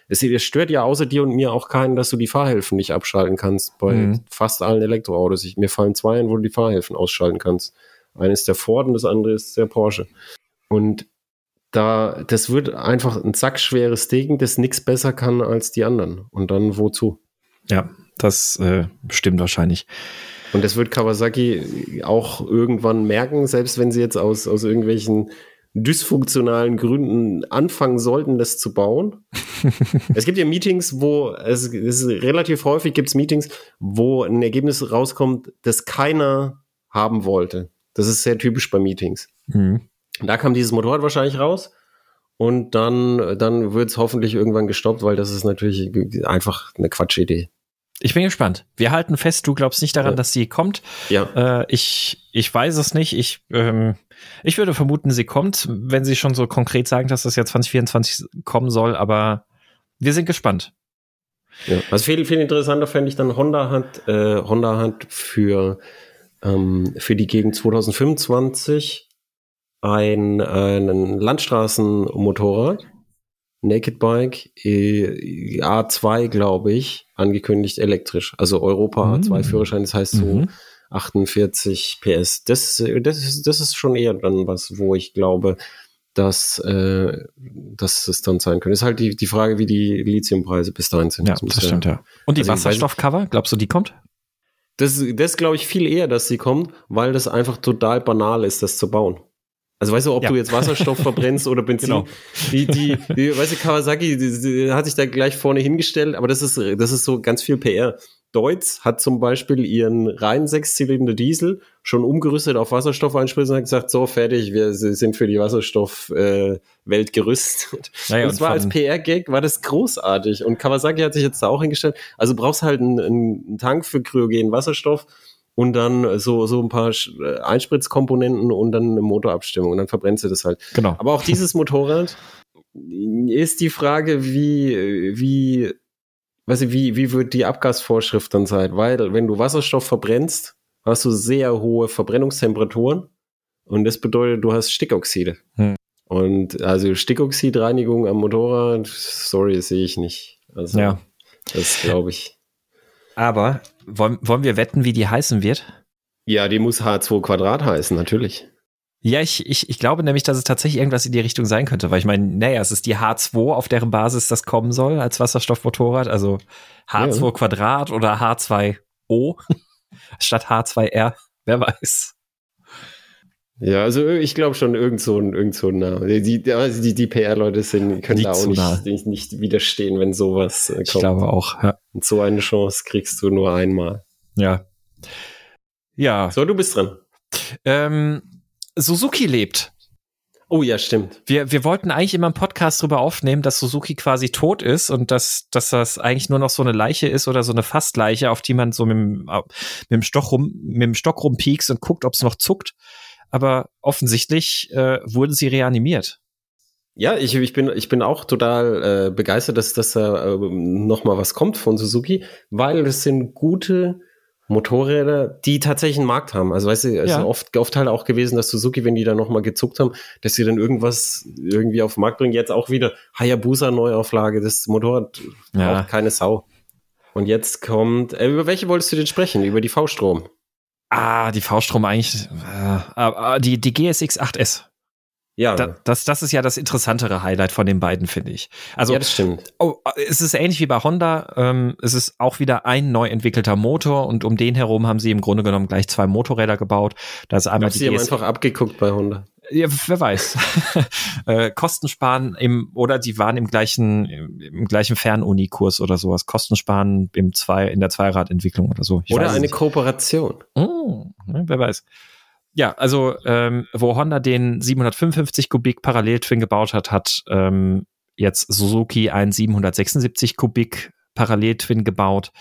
es, es stört ja außer dir und mir auch keinen, dass du die Fahrhilfen nicht abschalten kannst. Bei mhm. fast allen Elektroautos. Ich, mir fallen zwei ein, wo du die Fahrhilfen ausschalten kannst. Eines der Ford und das andere ist der Porsche. Und da, das wird einfach ein sackschweres Ding, das nichts besser kann als die anderen. Und dann wozu? Ja, das äh, stimmt wahrscheinlich. Und das wird Kawasaki auch irgendwann merken, selbst wenn sie jetzt aus, aus irgendwelchen dysfunktionalen Gründen anfangen sollten, das zu bauen. es gibt ja Meetings, wo es, es relativ häufig gibt es Meetings, wo ein Ergebnis rauskommt, das keiner haben wollte. Das ist sehr typisch bei Meetings. Mhm. Da kam dieses Motorrad wahrscheinlich raus und dann, dann wird es hoffentlich irgendwann gestoppt, weil das ist natürlich einfach eine Quatschidee. Ich bin gespannt. Wir halten fest, du glaubst nicht daran, ja. dass sie kommt. Ja. Äh, ich, ich weiß es nicht. Ich, ähm, ich würde vermuten, sie kommt, wenn sie schon so konkret sagen, dass das ja 2024 kommen soll, aber wir sind gespannt. Ja. Also viel, viel interessanter fände ich dann, Honda hat, äh, Honda hat für, ähm, für die Gegend 2025 ein, einen Landstraßenmotorrad, Naked Bike, äh, A2, glaube ich, angekündigt elektrisch. Also Europa Mhm. A2-Führerschein, das heißt so Mhm. 48 PS. Das, das, ist, das ist schon eher dann was, wo ich glaube, dass, äh, dass es dann sein könnte. Ist halt die, die Frage, wie die Lithiumpreise bis dahin sind. Ja, Das das stimmt, ja. Und die Also Wasserstoffcover, glaubst du, die kommt? Das, das glaube ich viel eher, dass sie kommt, weil das einfach total banal ist, das zu bauen. Also weißt du, ob Ja. du jetzt Wasserstoff verbrennst oder Benzin. Genau. Die, die, die, weißt du, Kawasaki die, die hat sich da gleich vorne hingestellt, aber das ist, das ist so ganz viel PR. Deutz hat zum Beispiel ihren reinen Sechszylinder Diesel schon umgerüstet auf Wasserstoffeinspritzen und hat gesagt, so fertig, wir sind für die Wasserstoffwelt äh, gerüstet. Naja, und und es war als PR-Gag, war das großartig. Und Kawasaki hat sich jetzt da auch hingestellt. Also du brauchst halt einen, einen Tank für kryogenen Wasserstoff und dann so, so ein paar äh, Einspritzkomponenten und dann eine Motorabstimmung. Und dann verbrennst du das halt. Genau. Aber auch dieses Motorrad ist die Frage, wie, wie, weiß ich, wie, wie wird die Abgasvorschrift dann sein? Weil, wenn du Wasserstoff verbrennst, hast du sehr hohe Verbrennungstemperaturen und das bedeutet, du hast Stickoxide. Hm. Und also Stickoxidreinigung am Motorrad, sorry, sehe ich nicht. Also, Ja. das glaube ich. Aber wollen, wollen wir wetten, wie die heißen wird? Ja, die muss H2 Quadrat heißen, natürlich. Ja, ich, ich, ich glaube nämlich, dass es tatsächlich irgendwas in die Richtung sein könnte, weil ich meine, naja, es ist die H2, auf deren Basis das kommen soll als Wasserstoffmotorrad, also H2 Ja. Quadrat oder H2O statt H2R, wer weiß. Ja, also ich glaube schon irgend so ein, irgend so ein Name. Die, die, also die, die PR-Leute sind, können Liegt da auch nicht, nicht, nicht widerstehen, wenn sowas äh, Ich kommt. glaube auch, ja. Und so eine Chance kriegst du nur einmal. Ja, ja. So, du bist dran. Ähm, Suzuki lebt. Oh ja, stimmt. Wir, wir wollten eigentlich immer einen Podcast drüber aufnehmen, dass Suzuki quasi tot ist und dass, dass das eigentlich nur noch so eine Leiche ist oder so eine Fastleiche, auf die man so mit dem, mit dem, Stock, rum, mit dem Stock rumpiekst und guckt, ob es noch zuckt. Aber offensichtlich äh, wurde sie reanimiert. Ja, ich, ich, bin, ich bin auch total äh, begeistert, dass, dass da äh, noch mal was kommt von Suzuki, weil es sind gute Motorräder, die tatsächlich einen Markt haben. Also weißt du, es Ja. ist oft, oft halt auch gewesen, dass Suzuki, wenn die dann noch mal gezuckt haben, dass sie dann irgendwas irgendwie auf den Markt bringen. Jetzt auch wieder Hayabusa Neuauflage, das Motorrad Ja. braucht keine Sau. Und jetzt kommt, äh, über welche wolltest du denn sprechen? Über die V-Strom. Ah, die V-Strom eigentlich, äh, äh, die, die GSX 8S. Ja, Da, das, das ist ja das interessantere Highlight von den beiden, finde ich. Also, ja, das stimmt. Oh, es ist ähnlich wie bei Honda. Ähm, es ist auch wieder ein neu entwickelter Motor und um den herum haben sie im Grunde genommen gleich zwei Motorräder gebaut. Da ist einmal Ich sie haben die einfach abgeguckt bei Honda. ja, wer weiß. äh, Kostensparen im oder die waren im gleichen im, im gleichen Fernunikurs oder sowas. Kostensparen im zwei in der Zweiradentwicklung oder so. Ich Oder eine nicht. Kooperation. Oh, ne, wer weiß. Ja, also ähm, wo Honda den 755 Kubik Parallel-Twin gebaut hat, hat ähm, jetzt Suzuki einen 776 Kubik Parallel-Twin gebaut.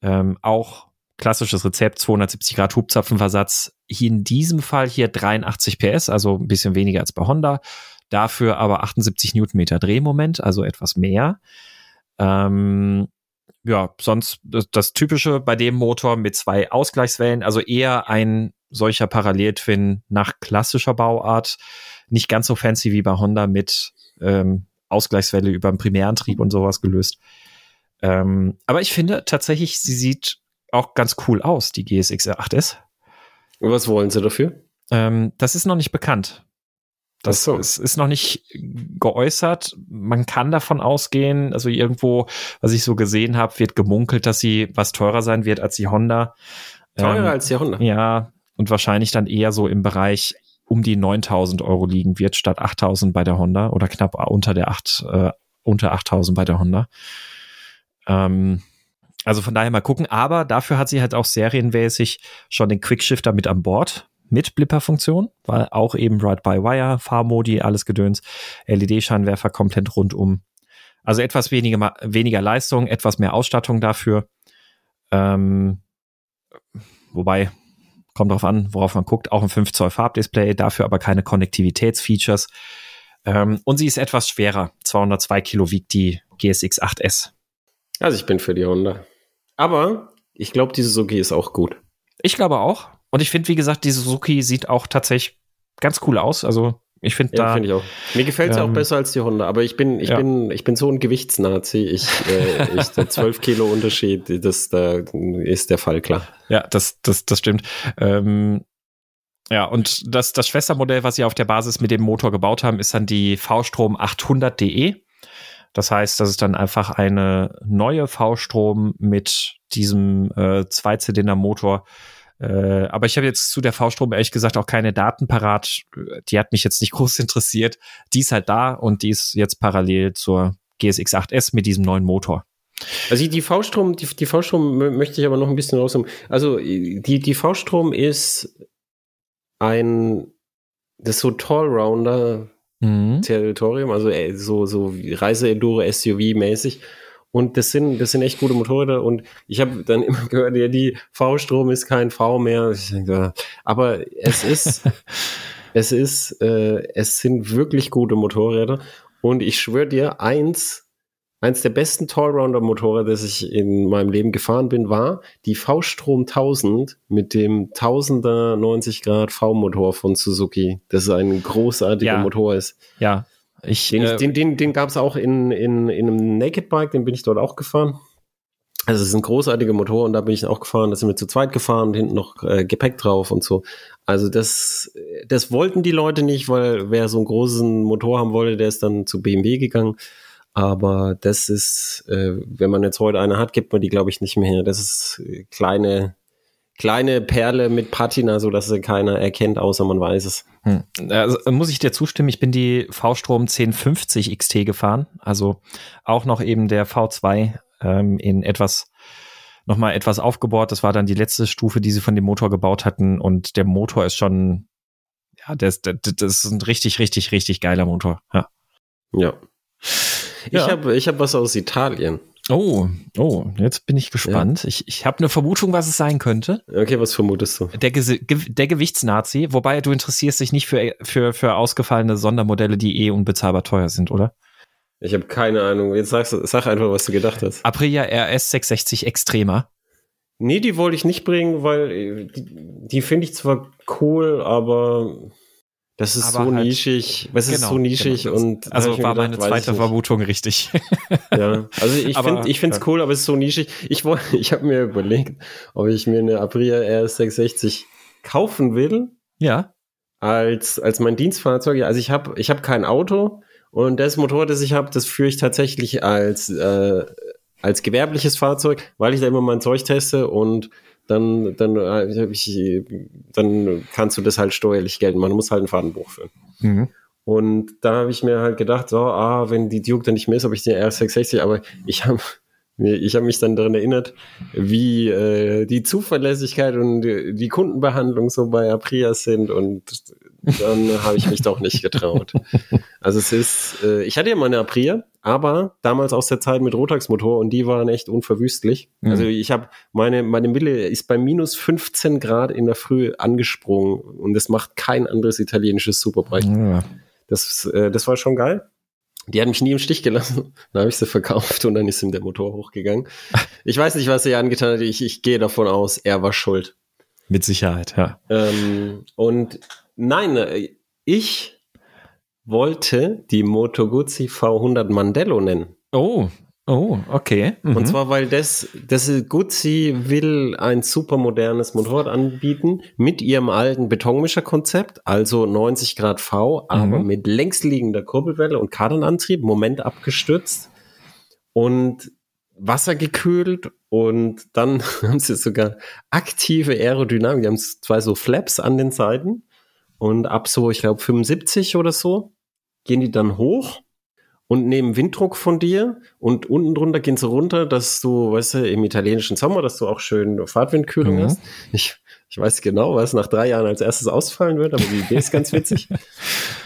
Ähm, auch klassisches Rezept, 270 Grad Hubzapfenversatz. Hier in diesem Fall hier 83 PS, also ein bisschen weniger als bei Honda. Dafür aber 78 Newtonmeter Drehmoment, also etwas mehr. Ähm, ja, sonst das, das Typische bei dem Motor mit zwei Ausgleichswellen, also eher ein solcher Parallel-Twin nach klassischer Bauart, nicht ganz so fancy wie bei Honda mit ähm, Ausgleichswelle über den Primärantrieb und sowas gelöst. Ähm, aber ich finde tatsächlich, sie sieht auch ganz cool aus, die GSX 8S. Und was wollen sie dafür? Ähm, das ist noch nicht bekannt. Das so. ist, ist noch nicht geäußert. Man kann davon ausgehen, also irgendwo, was ich so gesehen habe, wird gemunkelt, dass sie was teurer sein wird als die Honda. Teurer Ähm, als die Honda. Ja, und wahrscheinlich dann eher so im Bereich um die 9000 Euro liegen wird, statt 8000 bei der Honda oder knapp unter der 8, äh, unter 8000 bei der Honda. Ähm, also von daher mal gucken, aber dafür hat sie halt auch serienmäßig schon den Quickshifter mit an Bord mit Blipper-Funktion, weil auch eben Ride-by-Wire, Fahrmodi, alles Gedöns, LED-Scheinwerfer komplett rundum. Also etwas weniger, weniger Leistung, etwas mehr Ausstattung dafür. Ähm, wobei, kommt drauf an, worauf man guckt, auch ein 5 Zoll Farbdisplay, dafür aber keine Konnektivitätsfeatures. Ähm, und sie ist etwas schwerer. 202 Kilo wiegt die GSX 8S. Also ich bin für die Honda. Aber ich glaube, die Suzuki ist auch gut. Ich glaube auch. Und ich finde, wie gesagt, die Suzuki sieht auch tatsächlich ganz cool aus. Also ich finde Ja, da. finde ich auch. Mir gefällt sie ähm, auch besser als die Honda, aber ich bin, ich ja. bin, ich bin so ein Gewichtsnazi. Ich, äh, ich der 12 Kilo Unterschied, das da ist der Fall klar. Ja, das, das, das stimmt. Ähm, ja, und das, das Schwestermodell, was sie auf der Basis mit dem Motor gebaut haben, ist dann die V-Strom 800DE. Das heißt, das ist dann einfach eine neue V-Strom mit diesem äh, Zweizylinder-Motor. Äh, aber ich habe jetzt zu der V-Strom ehrlich gesagt auch keine Daten parat. Die hat mich jetzt nicht groß interessiert. Die ist halt da und die ist jetzt parallel zur GSX 8S mit diesem neuen Motor. Also die V-Strom, die, die V-Strom mö- möchte ich aber noch ein bisschen rausnehmen. Also die, die V-Strom ist ein, das ist so Tallrounder Mhm. Territorium, also äh, so, so Reise-Enduro SUV-mäßig. Und das sind, das sind echt gute Motorräder. Und ich habe dann immer gehört, ja, die V-Strom ist kein V mehr. Aber es ist, es ist, äh, es sind wirklich gute Motorräder. Und ich schwöre dir, eins, eins der besten Tallrounder-Motorräder, das ich in meinem Leben gefahren bin, war die V-Strom 1000 mit dem 1000er 90 Grad V-Motor von Suzuki. Das ist ein großartiger Ja. Motor ist. Ja, ich, Den, äh, den, den, den gab es auch in, in, in einem Naked Bike, den bin ich dort auch gefahren. Also es ist ein großartiger Motor und da bin ich auch gefahren, da sind wir zu zweit gefahren und hinten noch äh, Gepäck drauf und so. Also das, das wollten die Leute nicht, weil wer so einen großen Motor haben wollte, der ist dann zu BMW gegangen. Aber das ist, äh, wenn man jetzt heute eine hat, gibt man die, glaube ich, nicht mehr her. Das ist äh, kleine, kleine Perle mit Patina, so dass sie keiner erkennt, außer man weiß es. Hm. Also, muss ich dir zustimmen, ich bin die V-Strom 1050 XT gefahren, also auch noch eben der V2 ähm, in etwas, nochmal etwas aufgebohrt. Das war dann die letzte Stufe, die sie von dem Motor gebaut hatten und der Motor ist schon, ja, das, das, das ist ein richtig, richtig, richtig geiler Motor. Ja. Ja. Ich Ja. habe ich hab was aus Italien. Oh, oh, jetzt bin ich gespannt. Ich, ich habe eine Vermutung, was es sein könnte. Okay, was vermutest du? Der, Ge der Gewichtsnazi, wobei du interessierst dich nicht für, für, für ausgefallene Sondermodelle, die eh unbezahlbar teuer sind, oder? Ich habe keine Ahnung. Jetzt du- sag einfach, was du gedacht hast. Aprilia RS 660 Extrema. Nee, die wollte ich nicht bringen, weil äh, die, die finde ich zwar cool, aber das ist Aber so halt- nischig. Was ist Genau, so nischig genau. und Also war gedacht, meine zweite. Vermutung richtig. Ja, also ich finde ich finde es ja. cool, aber es ist so nischig. Ich wollte, ich habe mir überlegt, ob ich mir eine Aprilia RS 660 kaufen will ja. als, als mein Dienstfahrzeug. Also ich habe ich hab kein Auto und das Motorrad, das ich habe, das führe ich tatsächlich als, äh, als gewerbliches Fahrzeug, weil ich da immer mein Zeug teste und dann, dann, äh, ich, dann kannst du das halt steuerlich geltend machen. Du musst halt ein Fahrtenbuch führen. Mhm. Und da habe ich mir halt gedacht, so, ah, wenn die Duke dann nicht mehr ist, habe ich den R660, aber ich habe ich habe mich dann daran erinnert, wie äh, die Zuverlässigkeit und die die Kundenbehandlung so bei Aprilia sind und dann habe ich mich doch nicht getraut. Also es ist, äh, ich hatte ja mal eine Aprilia, aber damals aus der Zeit mit Rotax-Motor und die waren echt unverwüstlich. Mhm. Also ich habe, meine, meine Mille ist bei minus 15 Grad in der Früh angesprungen und das macht kein anderes italienisches Superbike. ja. Das, äh, das war schon geil. Die hat mich nie im Stich gelassen. Dann habe ich sie verkauft und dann ist ihm der Motor hochgegangen. Ich weiß nicht, was er ihr angetan hat. Ich, ich gehe davon aus, er war schuld. Mit Sicherheit, ja. Ähm, und nein, äh, ich wollte die Moto Guzzi V100 Mandello nennen. Oh, oh, okay. Mhm. Und zwar, weil das, das Guzzi will ein super modernes Motorrad anbieten mit ihrem alten Betonmischerkonzept, also 90 Grad V, aber Mhm. mit längsliegender Kurbelwelle und Kardanantrieb, Moment abgestützt und wassergekühlt und dann haben sie sogar aktive Aerodynamik. Die haben zwei so Flaps an den Seiten und ab so, ich glaube, 75 oder so gehen die dann hoch und nehmen Winddruck von dir und unten drunter gehen sie runter, dass du, weißt du, im italienischen Sommer, dass du auch schön Fahrtwindkühlung Mhm. hast. Ich, ich weiß genau, was nach drei Jahren als erstes ausfallen wird, aber die Idee ist ganz witzig.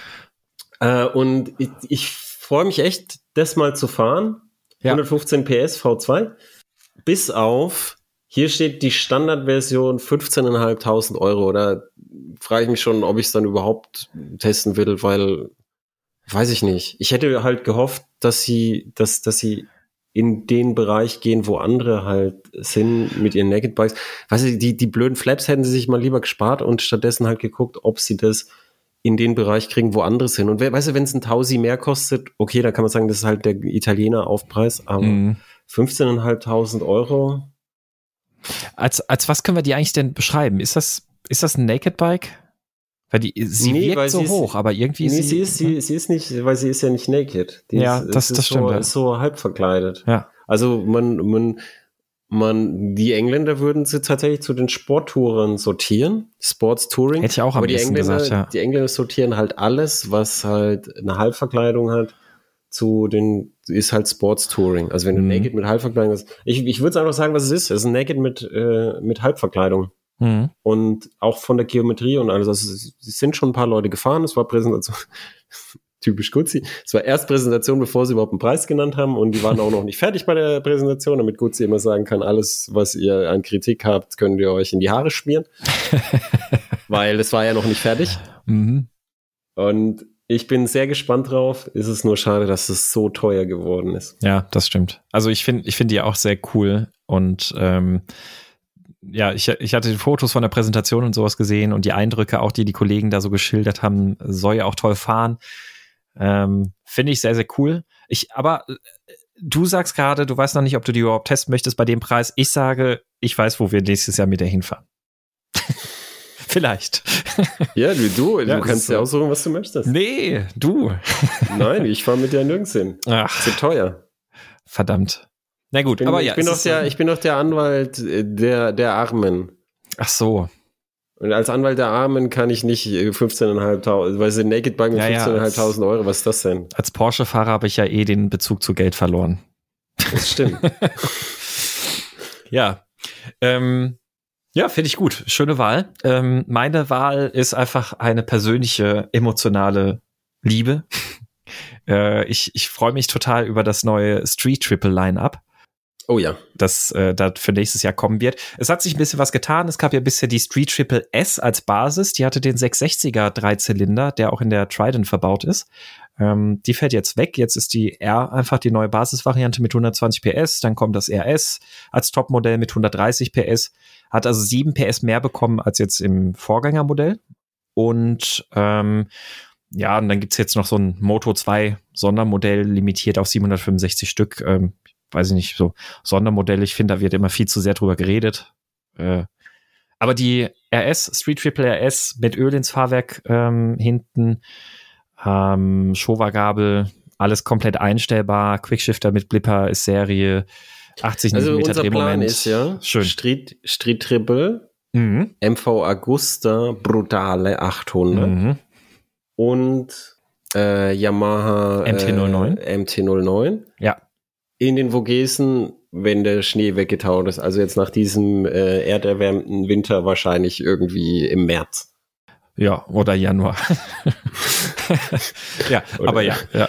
äh, und ich, ich freue mich echt, das mal zu fahren. Ja. 115 PS V2. Bis auf, hier steht die Standardversion 15.500 Euro. Da frage ich mich schon, ob ich es dann überhaupt testen will, weil weiß ich nicht. Ich hätte halt gehofft, dass sie, dass, dass sie in den Bereich gehen, wo andere halt sind mit ihren Naked Bikes. Weißt du, die, die blöden Flaps hätten sie sich mal lieber gespart und stattdessen halt geguckt, ob sie das in den Bereich kriegen, wo andere sind. Und weißt du, wenn es ein Tausi mehr kostet, okay, dann kann man sagen, das ist halt der Italiener Aufpreis, aber mhm. 15.500 Euro. Als, als was können wir die eigentlich denn beschreiben? Ist das, ist das ein Naked Bike? Weil die, sie nee, wirkt so ist, hoch, aber irgendwie nee, sie, sie ist, sie, sie ist nicht, weil sie ist ja nicht naked. Die ja, ist, das, das stimmt. So, ja. ist so halb verkleidet. Ja. Also man, man, man, die Engländer würden sie tatsächlich zu den Sporttouren sortieren, Sports Touring. Hätte ich auch am aber die Engländer, gesagt, ja. Die Engländer sortieren halt alles, was halt eine Halbverkleidung hat, zu den, ist halt Sports Touring. Also wenn du mhm. Naked mit Halbverkleidung hast. Ich, ich würde einfach sagen, was es ist. Es ist ein Naked mit, äh, mit Halbverkleidung. Mhm. Und auch von der Geometrie und alles. Also es sind schon ein paar Leute gefahren. Es war Präsentation. typisch Guzzi. Es war erst Präsentation, bevor sie überhaupt einen Preis genannt haben und die waren auch noch nicht fertig bei der Präsentation, damit Guzzi immer sagen kann, alles, was ihr an Kritik habt, könnt ihr euch in die Haare schmieren. Weil es war ja noch nicht fertig. Mhm. Und ich bin sehr gespannt drauf. Ist es nur schade, dass es so teuer geworden ist. Ja, das stimmt. Also ich finde, ich finde die auch sehr cool und ähm, ja, ich, ich hatte die Fotos von der Präsentation und sowas gesehen und die Eindrücke auch, die die Kollegen da so geschildert haben, soll ja auch toll fahren. Ähm, Finde ich sehr, sehr cool. Ich, aber äh, du sagst gerade, du weißt noch nicht, ob du die überhaupt testen möchtest bei dem Preis. Ich sage, ich weiß, wo wir nächstes Jahr mit der hinfahren. Vielleicht. Ja, du, du, ja, kannst ja aussuchen, was du möchtest. Nee, du. Nein, ich fahre mit der nirgends hin. Ach. Zu teuer. Verdammt. Na gut, bin, aber ich ja. Bin doch der, ich bin doch der Anwalt äh, der, der Armen. Ach so. Und als Anwalt der Armen kann ich nicht 15.500, weil sie Naked Bank mit ja, 15.500 ja, Euro, was ist das denn? Als Porsche-Fahrer habe ich ja eh den Bezug zu Geld verloren. Das stimmt. ja. Ähm, ja, finde ich gut. Schöne Wahl. Ähm, meine Wahl ist einfach eine persönliche, emotionale Liebe. äh, ich ich freue mich total über das neue Street Triple Line-Up. Oh ja. Das äh, da für nächstes Jahr kommen wird. Es hat sich ein bisschen was getan. Es gab ja bisher die Street Triple S als Basis. Die hatte den 660er Dreizylinder, der auch in der Trident verbaut ist. Ähm, die fällt jetzt weg. Jetzt ist die R einfach die neue Basisvariante mit 120 PS. Dann kommt das RS als Topmodell mit 130 PS. Hat also 7 PS mehr bekommen als jetzt im Vorgängermodell. Und ähm, ja, und dann gibt's jetzt noch so ein Moto 2 Sondermodell, limitiert auf 765 Stück. Ähm, weiß ich nicht, so Sondermodelle. Ich finde, da wird immer viel zu sehr drüber geredet. Äh, aber die RS, Street Triple RS mit Öl ins Fahrwerk ähm, hinten, ähm, Showa-Gabel, alles komplett einstellbar. Quickshifter mit Blipper ist Serie. 80 also unser Plan ist ja Schön. Street, Street Triple, mhm. MV Agusta Brutale 800 mhm. und äh, Yamaha MT-09. Äh, MT-09. Ja in den Vogesen, wenn der Schnee weggetaut ist. Also jetzt nach diesem äh, erderwärmten Winter wahrscheinlich irgendwie im März. Ja, oder Januar. ja, oder, aber ja, ja.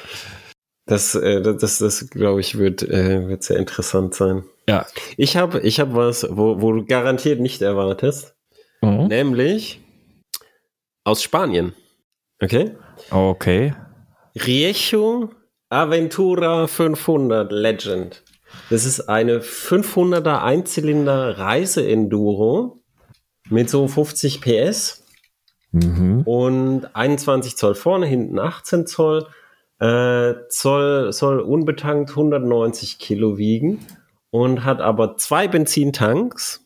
Das, äh, das, das, das glaube ich, wird, äh, wird sehr interessant sein. Ja. Ich habe ich hab was, wo, wo du garantiert nicht erwartest. Mhm. Nämlich aus Spanien. Okay? Okay. Riecho Aventura 500 Legend. Das ist eine 500er Einzylinder Reise-Enduro mit so 50 PS mhm. und 21 Zoll vorne, hinten 18 Zoll. Äh, Zoll soll unbetankt 190 Kilo wiegen und hat aber zwei Benzintanks.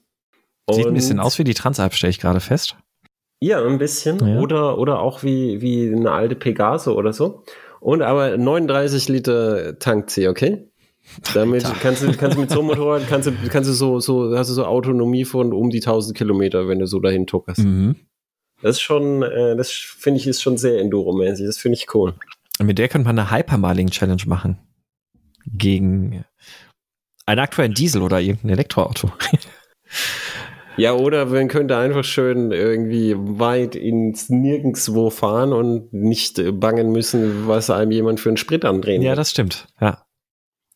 Sieht ein bisschen aus wie die Transalp, stelle ich gerade fest. Ja, ein bisschen. Ja. Oder, oder auch wie, wie eine alte Pegaso oder so. Und aber 39 Liter tankt sie, okay? Damit kannst du, kannst du mit so einem Motorrad, kannst du, kannst du so, so, hast du so Autonomie von um die 1000 Kilometer, wenn du so dahin tuckerst. Mhm. Das ist schon, äh, das finde ich, ist schon sehr Enduro-mäßig. Das finde ich cool. Mit der könnte man eine Hypermaling-Challenge machen. Gegen einen aktuellen Diesel oder irgendein Elektroauto. Ja, oder man könnte einfach schön irgendwie weit ins Nirgendwo fahren und nicht bangen müssen, was einem jemand für einen Sprit andrehen Ja, das stimmt. Ja.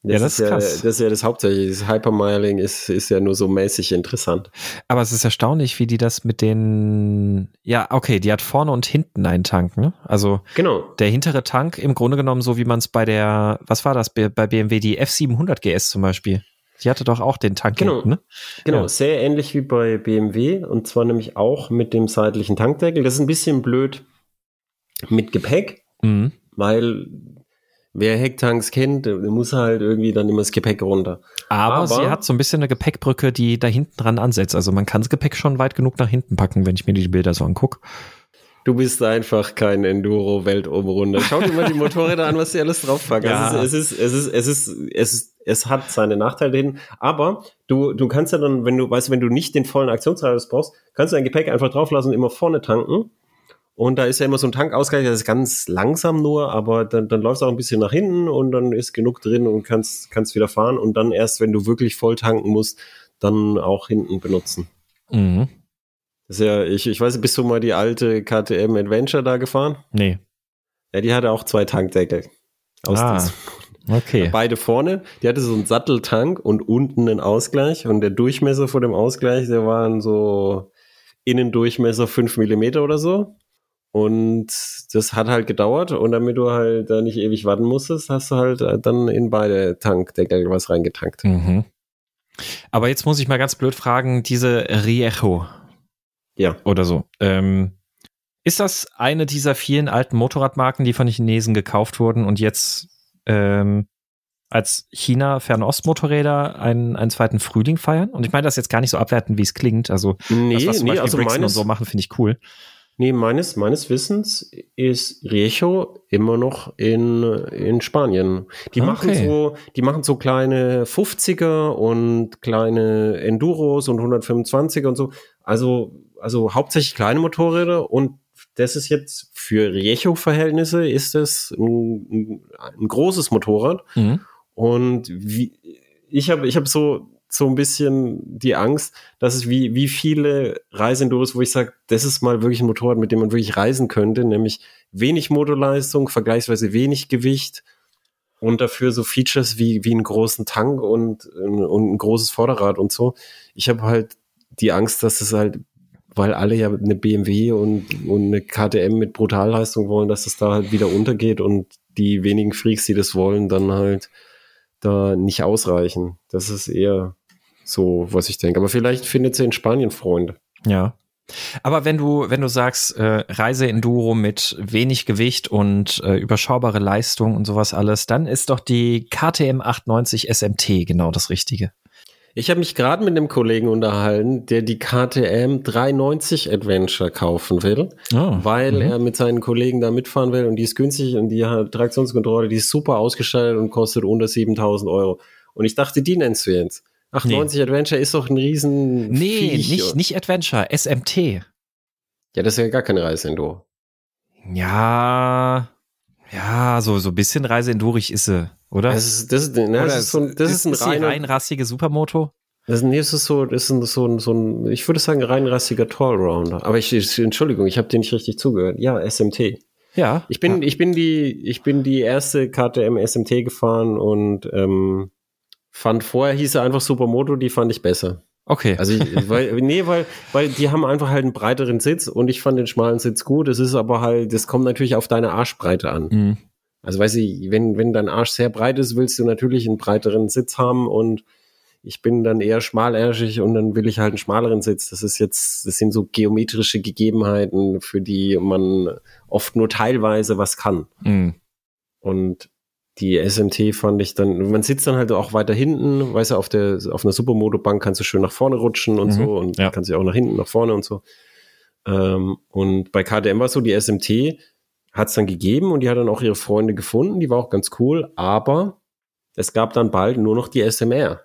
Das, ja, das ist, ist ja, das ist ja das Hauptsächliche. Das Hypermiling ist, ist ja nur so mäßig interessant. Aber es ist erstaunlich, wie die das mit den, ja, okay, die hat vorne und hinten einen Tank, ne? Also, genau. der hintere Tank im Grunde genommen so, wie man es bei der, was war das, bei BMW, die F700 GS zum Beispiel. Die hatte doch auch den Tank genau. hinten, ne? Genau, ja. sehr ähnlich wie bei BMW und zwar nämlich auch mit dem seitlichen Tankdeckel. Das ist ein bisschen blöd mit Gepäck, mhm. weil wer Hecktanks kennt, der muss halt irgendwie dann immer das Gepäck runter. Aber, Aber, sie hat so ein bisschen eine Gepäckbrücke, die da hinten dran ansetzt. Also man kann das Gepäck schon weit genug nach hinten packen, wenn ich mir die Bilder so angucke. Du bist einfach kein Enduro-Weltumrunder. Schau dir mal die Motorräder an, was sie alles draufpacken. Ja. Also es, ist, es ist, es ist, es ist, es hat seine Nachteile hin. Aber du, du kannst ja dann, wenn du, weißt, wenn du nicht den vollen Aktionsradius brauchst, kannst du dein Gepäck einfach drauflassen und immer vorne tanken. Und da ist ja immer so ein Tankausgleich, das ist ganz langsam nur, aber dann, dann läuft es auch ein bisschen nach hinten und dann ist genug drin und kannst, kannst wieder fahren und dann erst, wenn du wirklich voll tanken musst, dann auch hinten benutzen. Mhm. Das ist ja, ich, ich weiß, bist du mal die alte KTM Adventure da gefahren? Nee. Ja, die hatte auch zwei Tankdeckel. Aus ah, okay. Beide vorne. Die hatte so einen Satteltank und unten einen Ausgleich und der Durchmesser vor dem Ausgleich, der waren so Innendurchmesser fünf Millimeter oder so. Und das hat halt gedauert und damit du halt da nicht ewig warten musstest, hast du halt äh, dann in beide Tankdeckel was reingetankt. Mhm. Aber jetzt muss ich mal ganz blöd fragen, diese Riejo. Ja. Oder so. Ähm, ist das eine dieser vielen alten Motorradmarken, die von den Chinesen gekauft wurden und jetzt ähm, als China-Fernost-Motorräder einen, einen zweiten Frühling feiern? Und ich meine das jetzt gar nicht so abwerten, wie es klingt. Also nee, das, was zum nee, also Brixton und so machen, finde ich cool. Nee, meines, meines Wissens ist Riecho immer noch in, in Spanien. Die okay. machen so, die machen so kleine 50er und kleine Enduros und 125er und so. Also, also hauptsächlich kleine Motorräder und das ist jetzt für Riecho-Verhältnisse ist das ein, ein, ein großes Motorrad. Mhm. Und wie, ich habe ich hab so so ein bisschen die Angst, dass es wie, wie viele Reiseenduros, wo ich sage, das ist mal wirklich ein Motorrad, mit dem man wirklich reisen könnte, nämlich wenig Motorleistung, vergleichsweise wenig Gewicht und dafür so Features wie, wie einen großen Tank und, und ein großes Vorderrad und so. Ich habe halt die Angst, dass es halt, weil alle ja eine BMW und, und eine KTM mit Brutalleistung wollen, dass es da halt wieder untergeht und die wenigen Freaks, die das wollen, dann halt da nicht ausreichen. Das ist eher so, was ich denke. Aber vielleicht findet sie in Spanien Freunde. Ja. Aber wenn du, wenn du sagst, äh, Reise-Enduro mit wenig Gewicht und äh, überschaubare Leistung und sowas alles, dann ist doch die KTM 890 SMT genau das Richtige. Ich habe mich gerade mit einem Kollegen unterhalten, der die KTM 390 Adventure kaufen will, oh, weil mhm. er mit seinen Kollegen da mitfahren will und die ist günstig und die hat Traktionskontrolle, die ist super ausgestattet und kostet unter 7000 Euro. Und ich dachte, die nennst du jetzt. Ach, nee. 90 Adventure ist doch ein riesen. Nee, Viech. nicht, nicht Adventure, SMT. Ja, das ist ja gar keine Reiseenduro. Ja, ja, so, so ein bisschen Reiseendurig ist sie, oder? Das ist, das ist, ne, das ist, so, das ist, ist ein reiner, reinrassige Supermoto. Das, nee, das ist so, das ist so, ein, so ein, ich würde sagen, reinrassiger Tallrounder. Aber ich, Entschuldigung, ich habe dir nicht richtig zugehört. Ja, SMT. Ja. Ich bin, ja. ich bin die, ich bin die erste KTM SMT gefahren und ähm, fand vorher hieß er einfach Supermoto, die fand ich besser. Okay. Also ich, weil, nee, weil, weil die haben einfach halt einen breiteren Sitz und ich fand den schmalen Sitz gut. Es ist aber halt, das kommt natürlich auf deine Arschbreite an. Mhm. Also weiß ich, wenn, wenn dein Arsch sehr breit ist, willst du natürlich einen breiteren Sitz haben und ich bin dann eher schmalärschig und dann will ich halt einen schmaleren Sitz. Das ist jetzt, das sind so geometrische Gegebenheiten, für die man oft nur teilweise was kann. Mhm. Und die SMT fand ich dann, man sitzt dann halt auch weiter hinten, weißt du, auf der, auf einer Supermoto-Bank kannst du schön nach vorne rutschen und mhm, so und ja. kannst du auch nach hinten, nach vorne und so. Ähm, und bei KTM war es so, die SMT hat es dann gegeben und die hat dann auch ihre Freunde gefunden, die war auch ganz cool, aber es gab dann bald nur noch die SMR.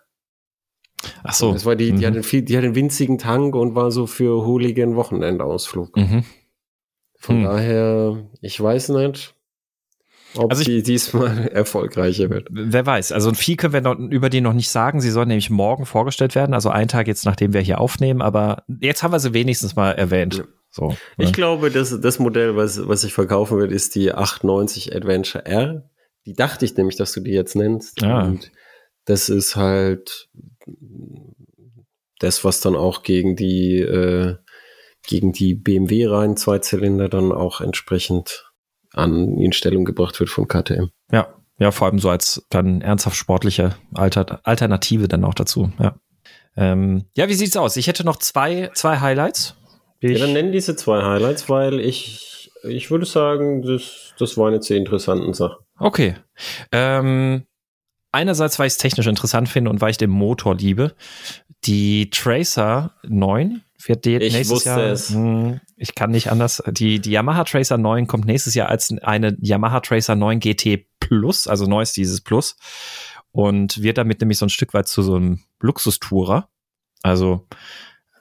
Ach so. das war die, mhm. die, hatte viel, die hatte einen winzigen Tank und war so für Hooligan Wochenendausflug. Mhm. Von mhm. daher, ich weiß nicht, ob also ich, die diesmal erfolgreicher wird. Wer weiß. Also viel können wir noch, über die noch nicht sagen. Sie soll nämlich morgen vorgestellt werden, also einen Tag jetzt, nachdem wir hier aufnehmen. Aber jetzt haben wir sie wenigstens mal erwähnt. So, ich ne? glaube, das, das Modell, was, was ich verkaufen wird, ist die 890 Adventure R. Die dachte ich nämlich, dass du die jetzt nennst. Ah. Und das ist halt das, was dann auch gegen die, äh, gegen die BMW-Reihen Zweizylinder dann auch entsprechend an in Stellung gebracht wird von KTM. Ja, ja, vor allem so als dann ernsthaft sportliche Alter Alternative dann auch dazu, ja. Ähm, ja, wie sieht's aus? Ich hätte noch zwei, zwei Highlights. Ja, dann nennen diese zwei Highlights, weil ich, ich würde sagen, das, das waren jetzt die interessanten Sachen. Okay. Ähm, einerseits, weil ich es technisch interessant finde und weil ich den Motor liebe. Die Tracer 9 wird die ich nächstes wusste Jahr. es. Mh, ich kann nicht anders. Die, die Yamaha Tracer 9 kommt nächstes Jahr als eine Yamaha Tracer 9 GT Plus, also neu ist dieses Plus. Und wird damit nämlich so ein Stück weit zu so einem Luxustourer. Also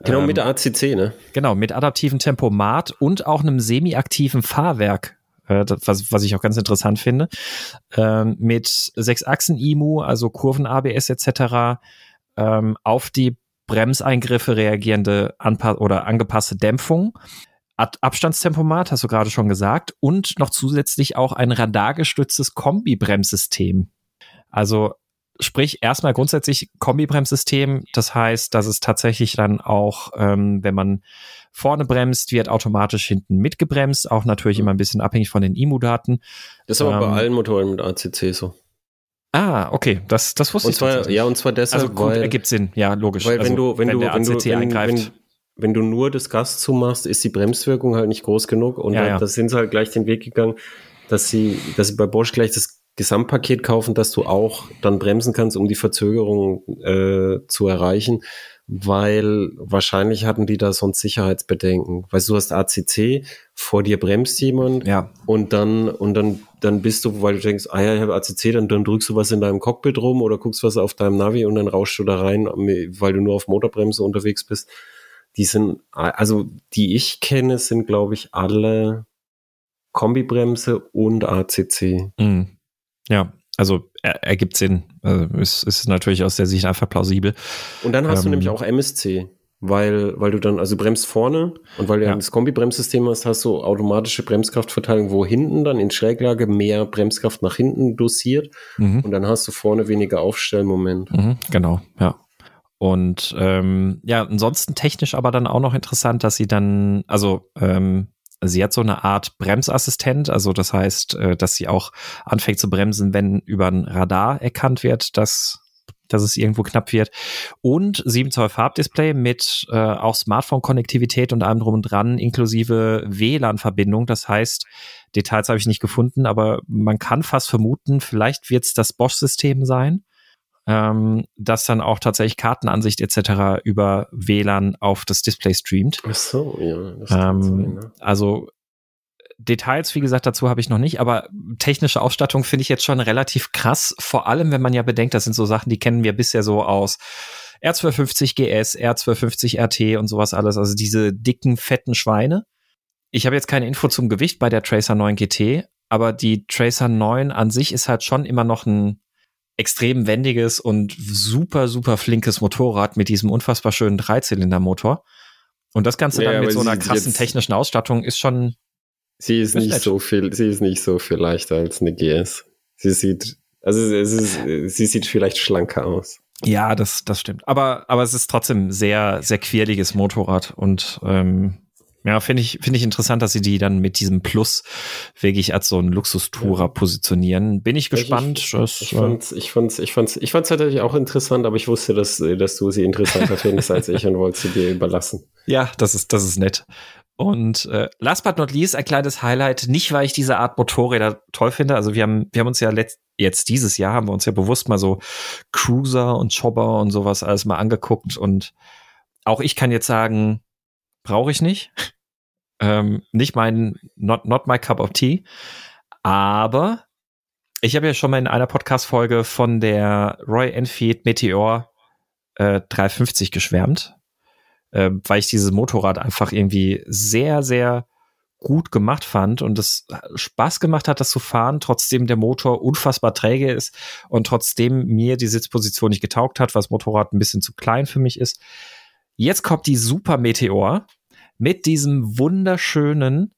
Genau, ähm, mit der ACC, ne? Genau, mit adaptivem Tempomat und auch einem semi-aktiven Fahrwerk, äh, was, was ich auch ganz interessant finde. Ähm, mit sechs Achsen IMU, also Kurven ABS etc. Ähm, auf die Bremseingriffe reagierende anpa oder angepasste Dämpfung. Ad Abstandstempomat, hast du gerade schon gesagt, und noch zusätzlich auch ein radargestütztes Kombibremssystem. Also sprich erstmal grundsätzlich Kombibremssystem. Das heißt, dass es tatsächlich dann auch, ähm, wenn man vorne bremst, wird automatisch hinten mitgebremst. Auch natürlich immer ein bisschen abhängig von den IMU-Daten. Das ist aber Ähm, bei allen Motoren mit ACC so. Ah, okay, das, das wusste Und ich zwar, ja, und zwar deshalb, also gut, weil, ergibt Sinn, ja, logisch. weil also, wenn du, wenn, du, der wenn du, ACC wenn, eingreift. wenn, wenn du nur das Gas zumachst, ist die Bremswirkung halt nicht groß genug. Und Ja, ja. da sind sie halt gleich den Weg gegangen, dass sie, dass sie bei Bosch gleich das Gesamtpaket kaufen, dass du auch dann bremsen kannst, um die Verzögerung äh, zu erreichen, weil wahrscheinlich hatten die da sonst Sicherheitsbedenken. Weißt du, du hast ACC, vor dir bremst jemand ja, und dann und dann dann bist du, weil du denkst, ah ja, ich habe ACC, dann, dann drückst du was in deinem Cockpit rum oder guckst was auf deinem Navi und dann rauschst du da rein, weil du nur auf Motorbremse unterwegs bist. Die sind, also die ich kenne, sind glaube ich alle Kombibremse und ACC. mm, ja, also er, ergibt Sinn. Also, ist, ist natürlich aus der Sicht einfach plausibel. Und dann hast du Ähm, nämlich auch MSC, weil, weil du dann, also bremst vorne und weil du Ja. das Kombi-Bremssystem hast, hast du automatische Bremskraftverteilung, wo hinten dann in Schräglage mehr Bremskraft nach hinten dosiert Mhm. und dann hast du vorne weniger Aufstellmoment. Mhm, genau, ja. Und ähm, ja, ansonsten technisch aber dann auch noch interessant, dass sie dann, also ähm, sie hat so eine Art Bremsassistent, also das heißt, äh, dass sie auch anfängt zu bremsen, wenn über ein Radar erkannt wird, dass dass es irgendwo knapp wird. Und 7 Zoll Farbdisplay mit äh, auch Smartphone-Konnektivität und allem drum und dran, inklusive WLAN-Verbindung. Das heißt, Details habe ich nicht gefunden, aber man kann fast vermuten, vielleicht wird es das Bosch-System sein ähm, das dann auch tatsächlich Kartenansicht etc. über WLAN auf das Display streamt. Ach so, ja. Kann sein, Ähm, ne? also Details, wie gesagt, dazu habe ich noch nicht, aber technische Ausstattung finde ich jetzt schon relativ krass, vor allem wenn man ja bedenkt, das sind so Sachen, die kennen wir bisher so aus R250 GS, R250 RT und sowas alles, also diese dicken, fetten Schweine. Ich habe jetzt keine Info zum Gewicht bei der Tracer 9 GT, aber die Tracer 9 an sich ist halt schon immer noch ein extrem wendiges und super, super flinkes Motorrad mit diesem unfassbar schönen Dreizylindermotor. Und das Ganze Ja, dann mit so einer krassen technischen Ausstattung ist schon, Sie ist nicht so viel, sie ist nicht so viel leichter als eine GS. Sie sieht, also es ist, sie sieht vielleicht schlanker aus. ja, das, das stimmt. Aber, aber es ist trotzdem sehr, sehr quirliges Motorrad und ähm, ja, finde ich, finde ich interessant, dass sie die dann mit diesem Plus wirklich als so ein Luxustourer positionieren. Bin ich gespannt. Ich, Das, ich äh, fand's, ich fand's, ich fand's, ich fand's tatsächlich auch interessant, aber ich wusste, dass, dass du sie interessanter findest als ich und wollte sie dir überlassen. Ja, das ist, das ist nett. Und äh, last but not least ein kleines Highlight, nicht weil ich diese Art Motorräder toll finde. Also wir haben, wir haben uns ja letzt, jetzt dieses Jahr haben wir uns ja bewusst mal so Cruiser und Chopper und sowas alles mal angeguckt und auch ich kann jetzt sagen, brauche ich nicht. Ähm, nicht mein, not, not my cup of tea. Aber ich habe ja schon mal in einer Podcast-Folge von der Roy Enfield Meteor äh, 350 geschwärmt äh, weil ich dieses Motorrad einfach irgendwie sehr, sehr gut gemacht fand und es Spaß gemacht hat, das zu fahren, trotzdem der Motor unfassbar träge ist und trotzdem mir die Sitzposition nicht getaugt hat, was das Motorrad ein bisschen zu klein für mich ist. Jetzt kommt die Super Meteor mit diesem wunderschönen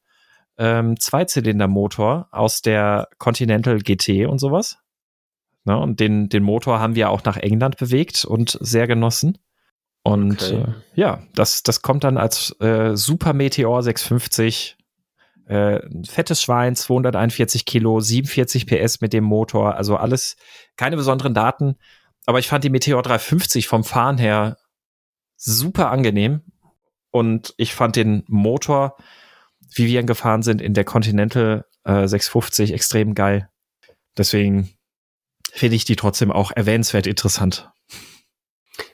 ähm, Zweizylindermotor aus der Continental GT und sowas. Ne? Und den, den Motor haben wir auch nach England bewegt und sehr genossen. Und okay. äh, ja, das, das kommt dann als äh, Super Meteor 650. Äh, fettes Schwein, 241 Kilo, 47 PS mit dem Motor, also alles keine besonderen Daten. Aber ich fand die Meteor 350 vom Fahren her super angenehm. Und ich fand den Motor, wie wir ihn gefahren sind, in der Continental äh, 650 extrem geil. Deswegen finde ich die trotzdem auch erwähnenswert interessant.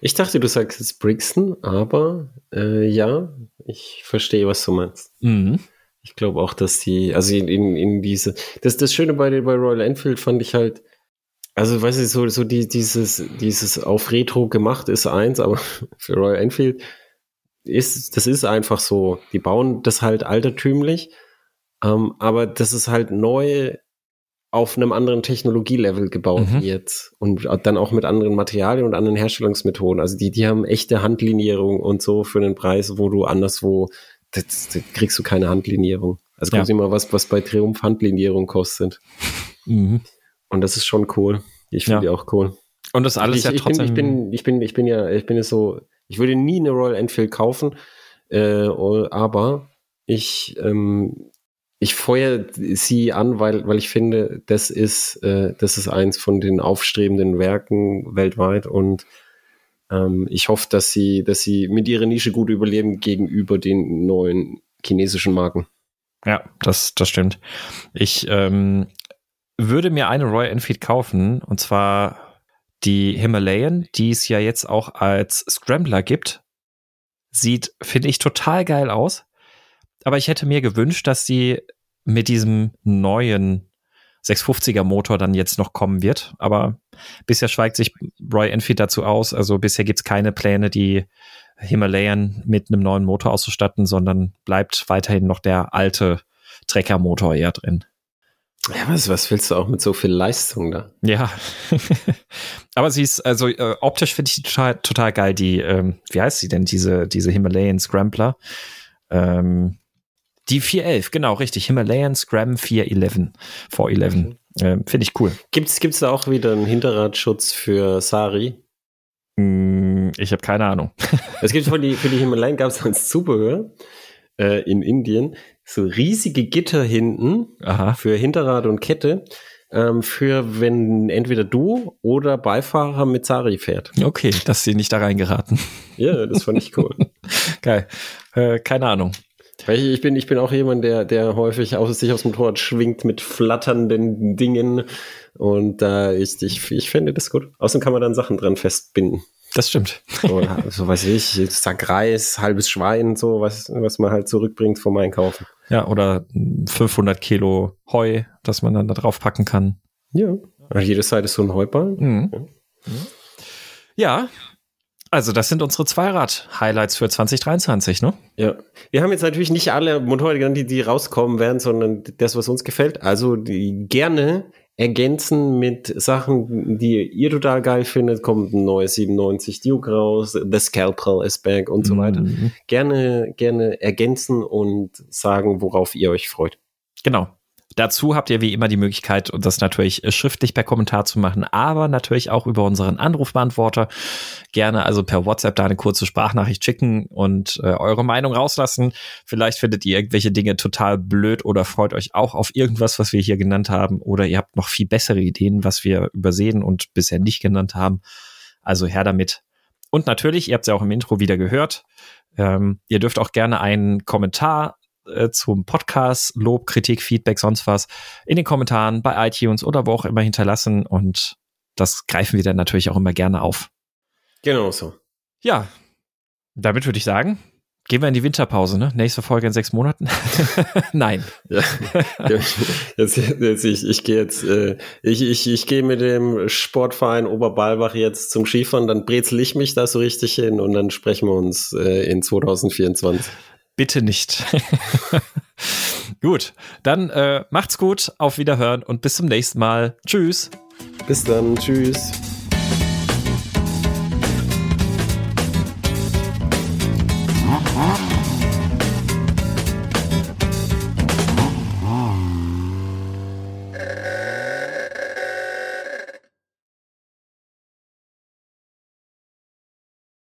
Ich dachte, du sagst jetzt Brixton, aber äh, ja, ich verstehe, was du meinst. Mhm. Ich glaube auch, dass die, also in, in, in diese, das, das Schöne bei, bei Royal Enfield fand ich halt, also weiß ich, so, so die, dieses, dieses auf Retro gemacht ist eins, aber für Royal Enfield ist, das ist einfach so. Die bauen das halt altertümlich, ähm, aber das ist halt neu auf einem anderen Technologielevel gebaut mhm. wird und dann auch mit anderen Materialien und anderen Herstellungsmethoden. Also die, die haben echte Handlinierung und so für einen Preis, wo du anderswo, das, das kriegst du keine Handlinierung. Also ja. kommt immer was, was bei Triumph Handlinierung kostet. Mhm. Und das ist schon cool. Ich finde ja. die auch cool. Und das alles ich, ja trotzdem. Ich bin, ich bin, ich bin, ich bin ja, ich bin ja so, ich würde nie eine Royal Enfield kaufen, äh, aber ich, ähm, ich feuer sie an, weil, weil ich finde, das ist, äh, das ist eins von den aufstrebenden Werken weltweit und ähm, ich hoffe, dass sie, dass sie mit ihrer Nische gut überleben gegenüber den neuen chinesischen Marken. Ja, das, das stimmt. Ich ähm, würde mir eine Royal Enfield kaufen und zwar die Himalayan, die es ja jetzt auch als Scrambler gibt. Sieht, finde ich, total geil aus. Aber ich hätte mir gewünscht, dass sie mit diesem neuen 650er Motor dann jetzt noch kommen wird. Aber bisher schweigt sich Roy Enfield dazu aus. Also bisher gibt's keine Pläne, die Himalayan mit einem neuen Motor auszustatten, sondern bleibt weiterhin noch der alte Treckermotor eher drin. Ja, was, was willst du auch mit so viel Leistung da? Ja. Aber sie ist, also äh, optisch finde ich total, total geil, die, ähm, wie heißt sie denn, diese, diese Himalayan Scrambler? Ähm, die 411, genau, richtig. Himalayan Scram 411. 411. Mhm. Ähm, Finde ich cool. Gibt's, gibt's da auch wieder einen Hinterradschutz für Sari? Mm, ich habe keine Ahnung. es gibt für die, für die Himalayan gab es als Zubehör äh, in Indien so riesige Gitter hinten Aha. für Hinterrad und Kette ähm, für wenn entweder du oder Beifahrer mit Sari fährt. Okay, dass sie nicht da reingeraten. Ja, das fand ich cool. Geil. Äh, keine Ahnung. Ich bin, ich bin auch jemand, der, der häufig aus, sich aufs Motorrad schwingt mit flatternden Dingen. Und da äh, ich, ich, ich finde das gut. Außerdem kann man dann Sachen dran festbinden. Das stimmt. Oder so weiß ich, Sack Reis, halbes Schwein, so was, was man halt zurückbringt vom Einkaufen. Ja, oder 500 Kilo Heu, das man dann da drauf packen kann. Ja. Jede Seite ist so ein Heuballen. Mhm. Ja. ja, also, das sind unsere Zweirad-Highlights für 2023, ne? Ja. Wir haben jetzt natürlich nicht alle Motorräder genannt, die, die rauskommen werden, sondern das, was uns gefällt. Also, die gerne ergänzen mit Sachen, die ihr total geil findet. Kommt ein neues 97 Duke raus, The Scalpel ist back und so weiter. Mhm. Gerne, gerne ergänzen und sagen, worauf ihr euch freut. Genau. Dazu habt ihr wie immer die Möglichkeit, das natürlich schriftlich per Kommentar zu machen, aber natürlich auch über unseren Anrufbeantworter. Gerne also per WhatsApp da eine kurze Sprachnachricht schicken und äh, eure Meinung rauslassen. Vielleicht findet ihr irgendwelche Dinge total blöd oder freut euch auch auf irgendwas, was wir hier genannt haben. Oder ihr habt noch viel bessere Ideen, was wir übersehen und bisher nicht genannt haben. Also her damit. Und natürlich, ihr habt es ja auch im Intro wieder gehört, ähm, ihr dürft auch gerne einen Kommentar äh, zum Podcast, Lob, Kritik, Feedback, sonst was in den Kommentaren bei iTunes oder wo auch immer hinterlassen und das greifen wir dann natürlich auch immer gerne auf. Genau so. Ja, damit würde ich sagen, gehen wir in die Winterpause, ne? Nächste Folge in sechs Monaten? Nein. Ja, jetzt, jetzt, ich, ich gehe jetzt, äh, ich, ich, ich gehe mit dem Sportverein Oberbalbach jetzt zum Skifahren, dann brezel ich mich da so richtig hin und dann sprechen wir uns äh, in 2024. Bitte nicht. gut, dann äh, macht's gut, auf Wiederhören und bis zum nächsten Mal. Tschüss. Bis dann, tschüss.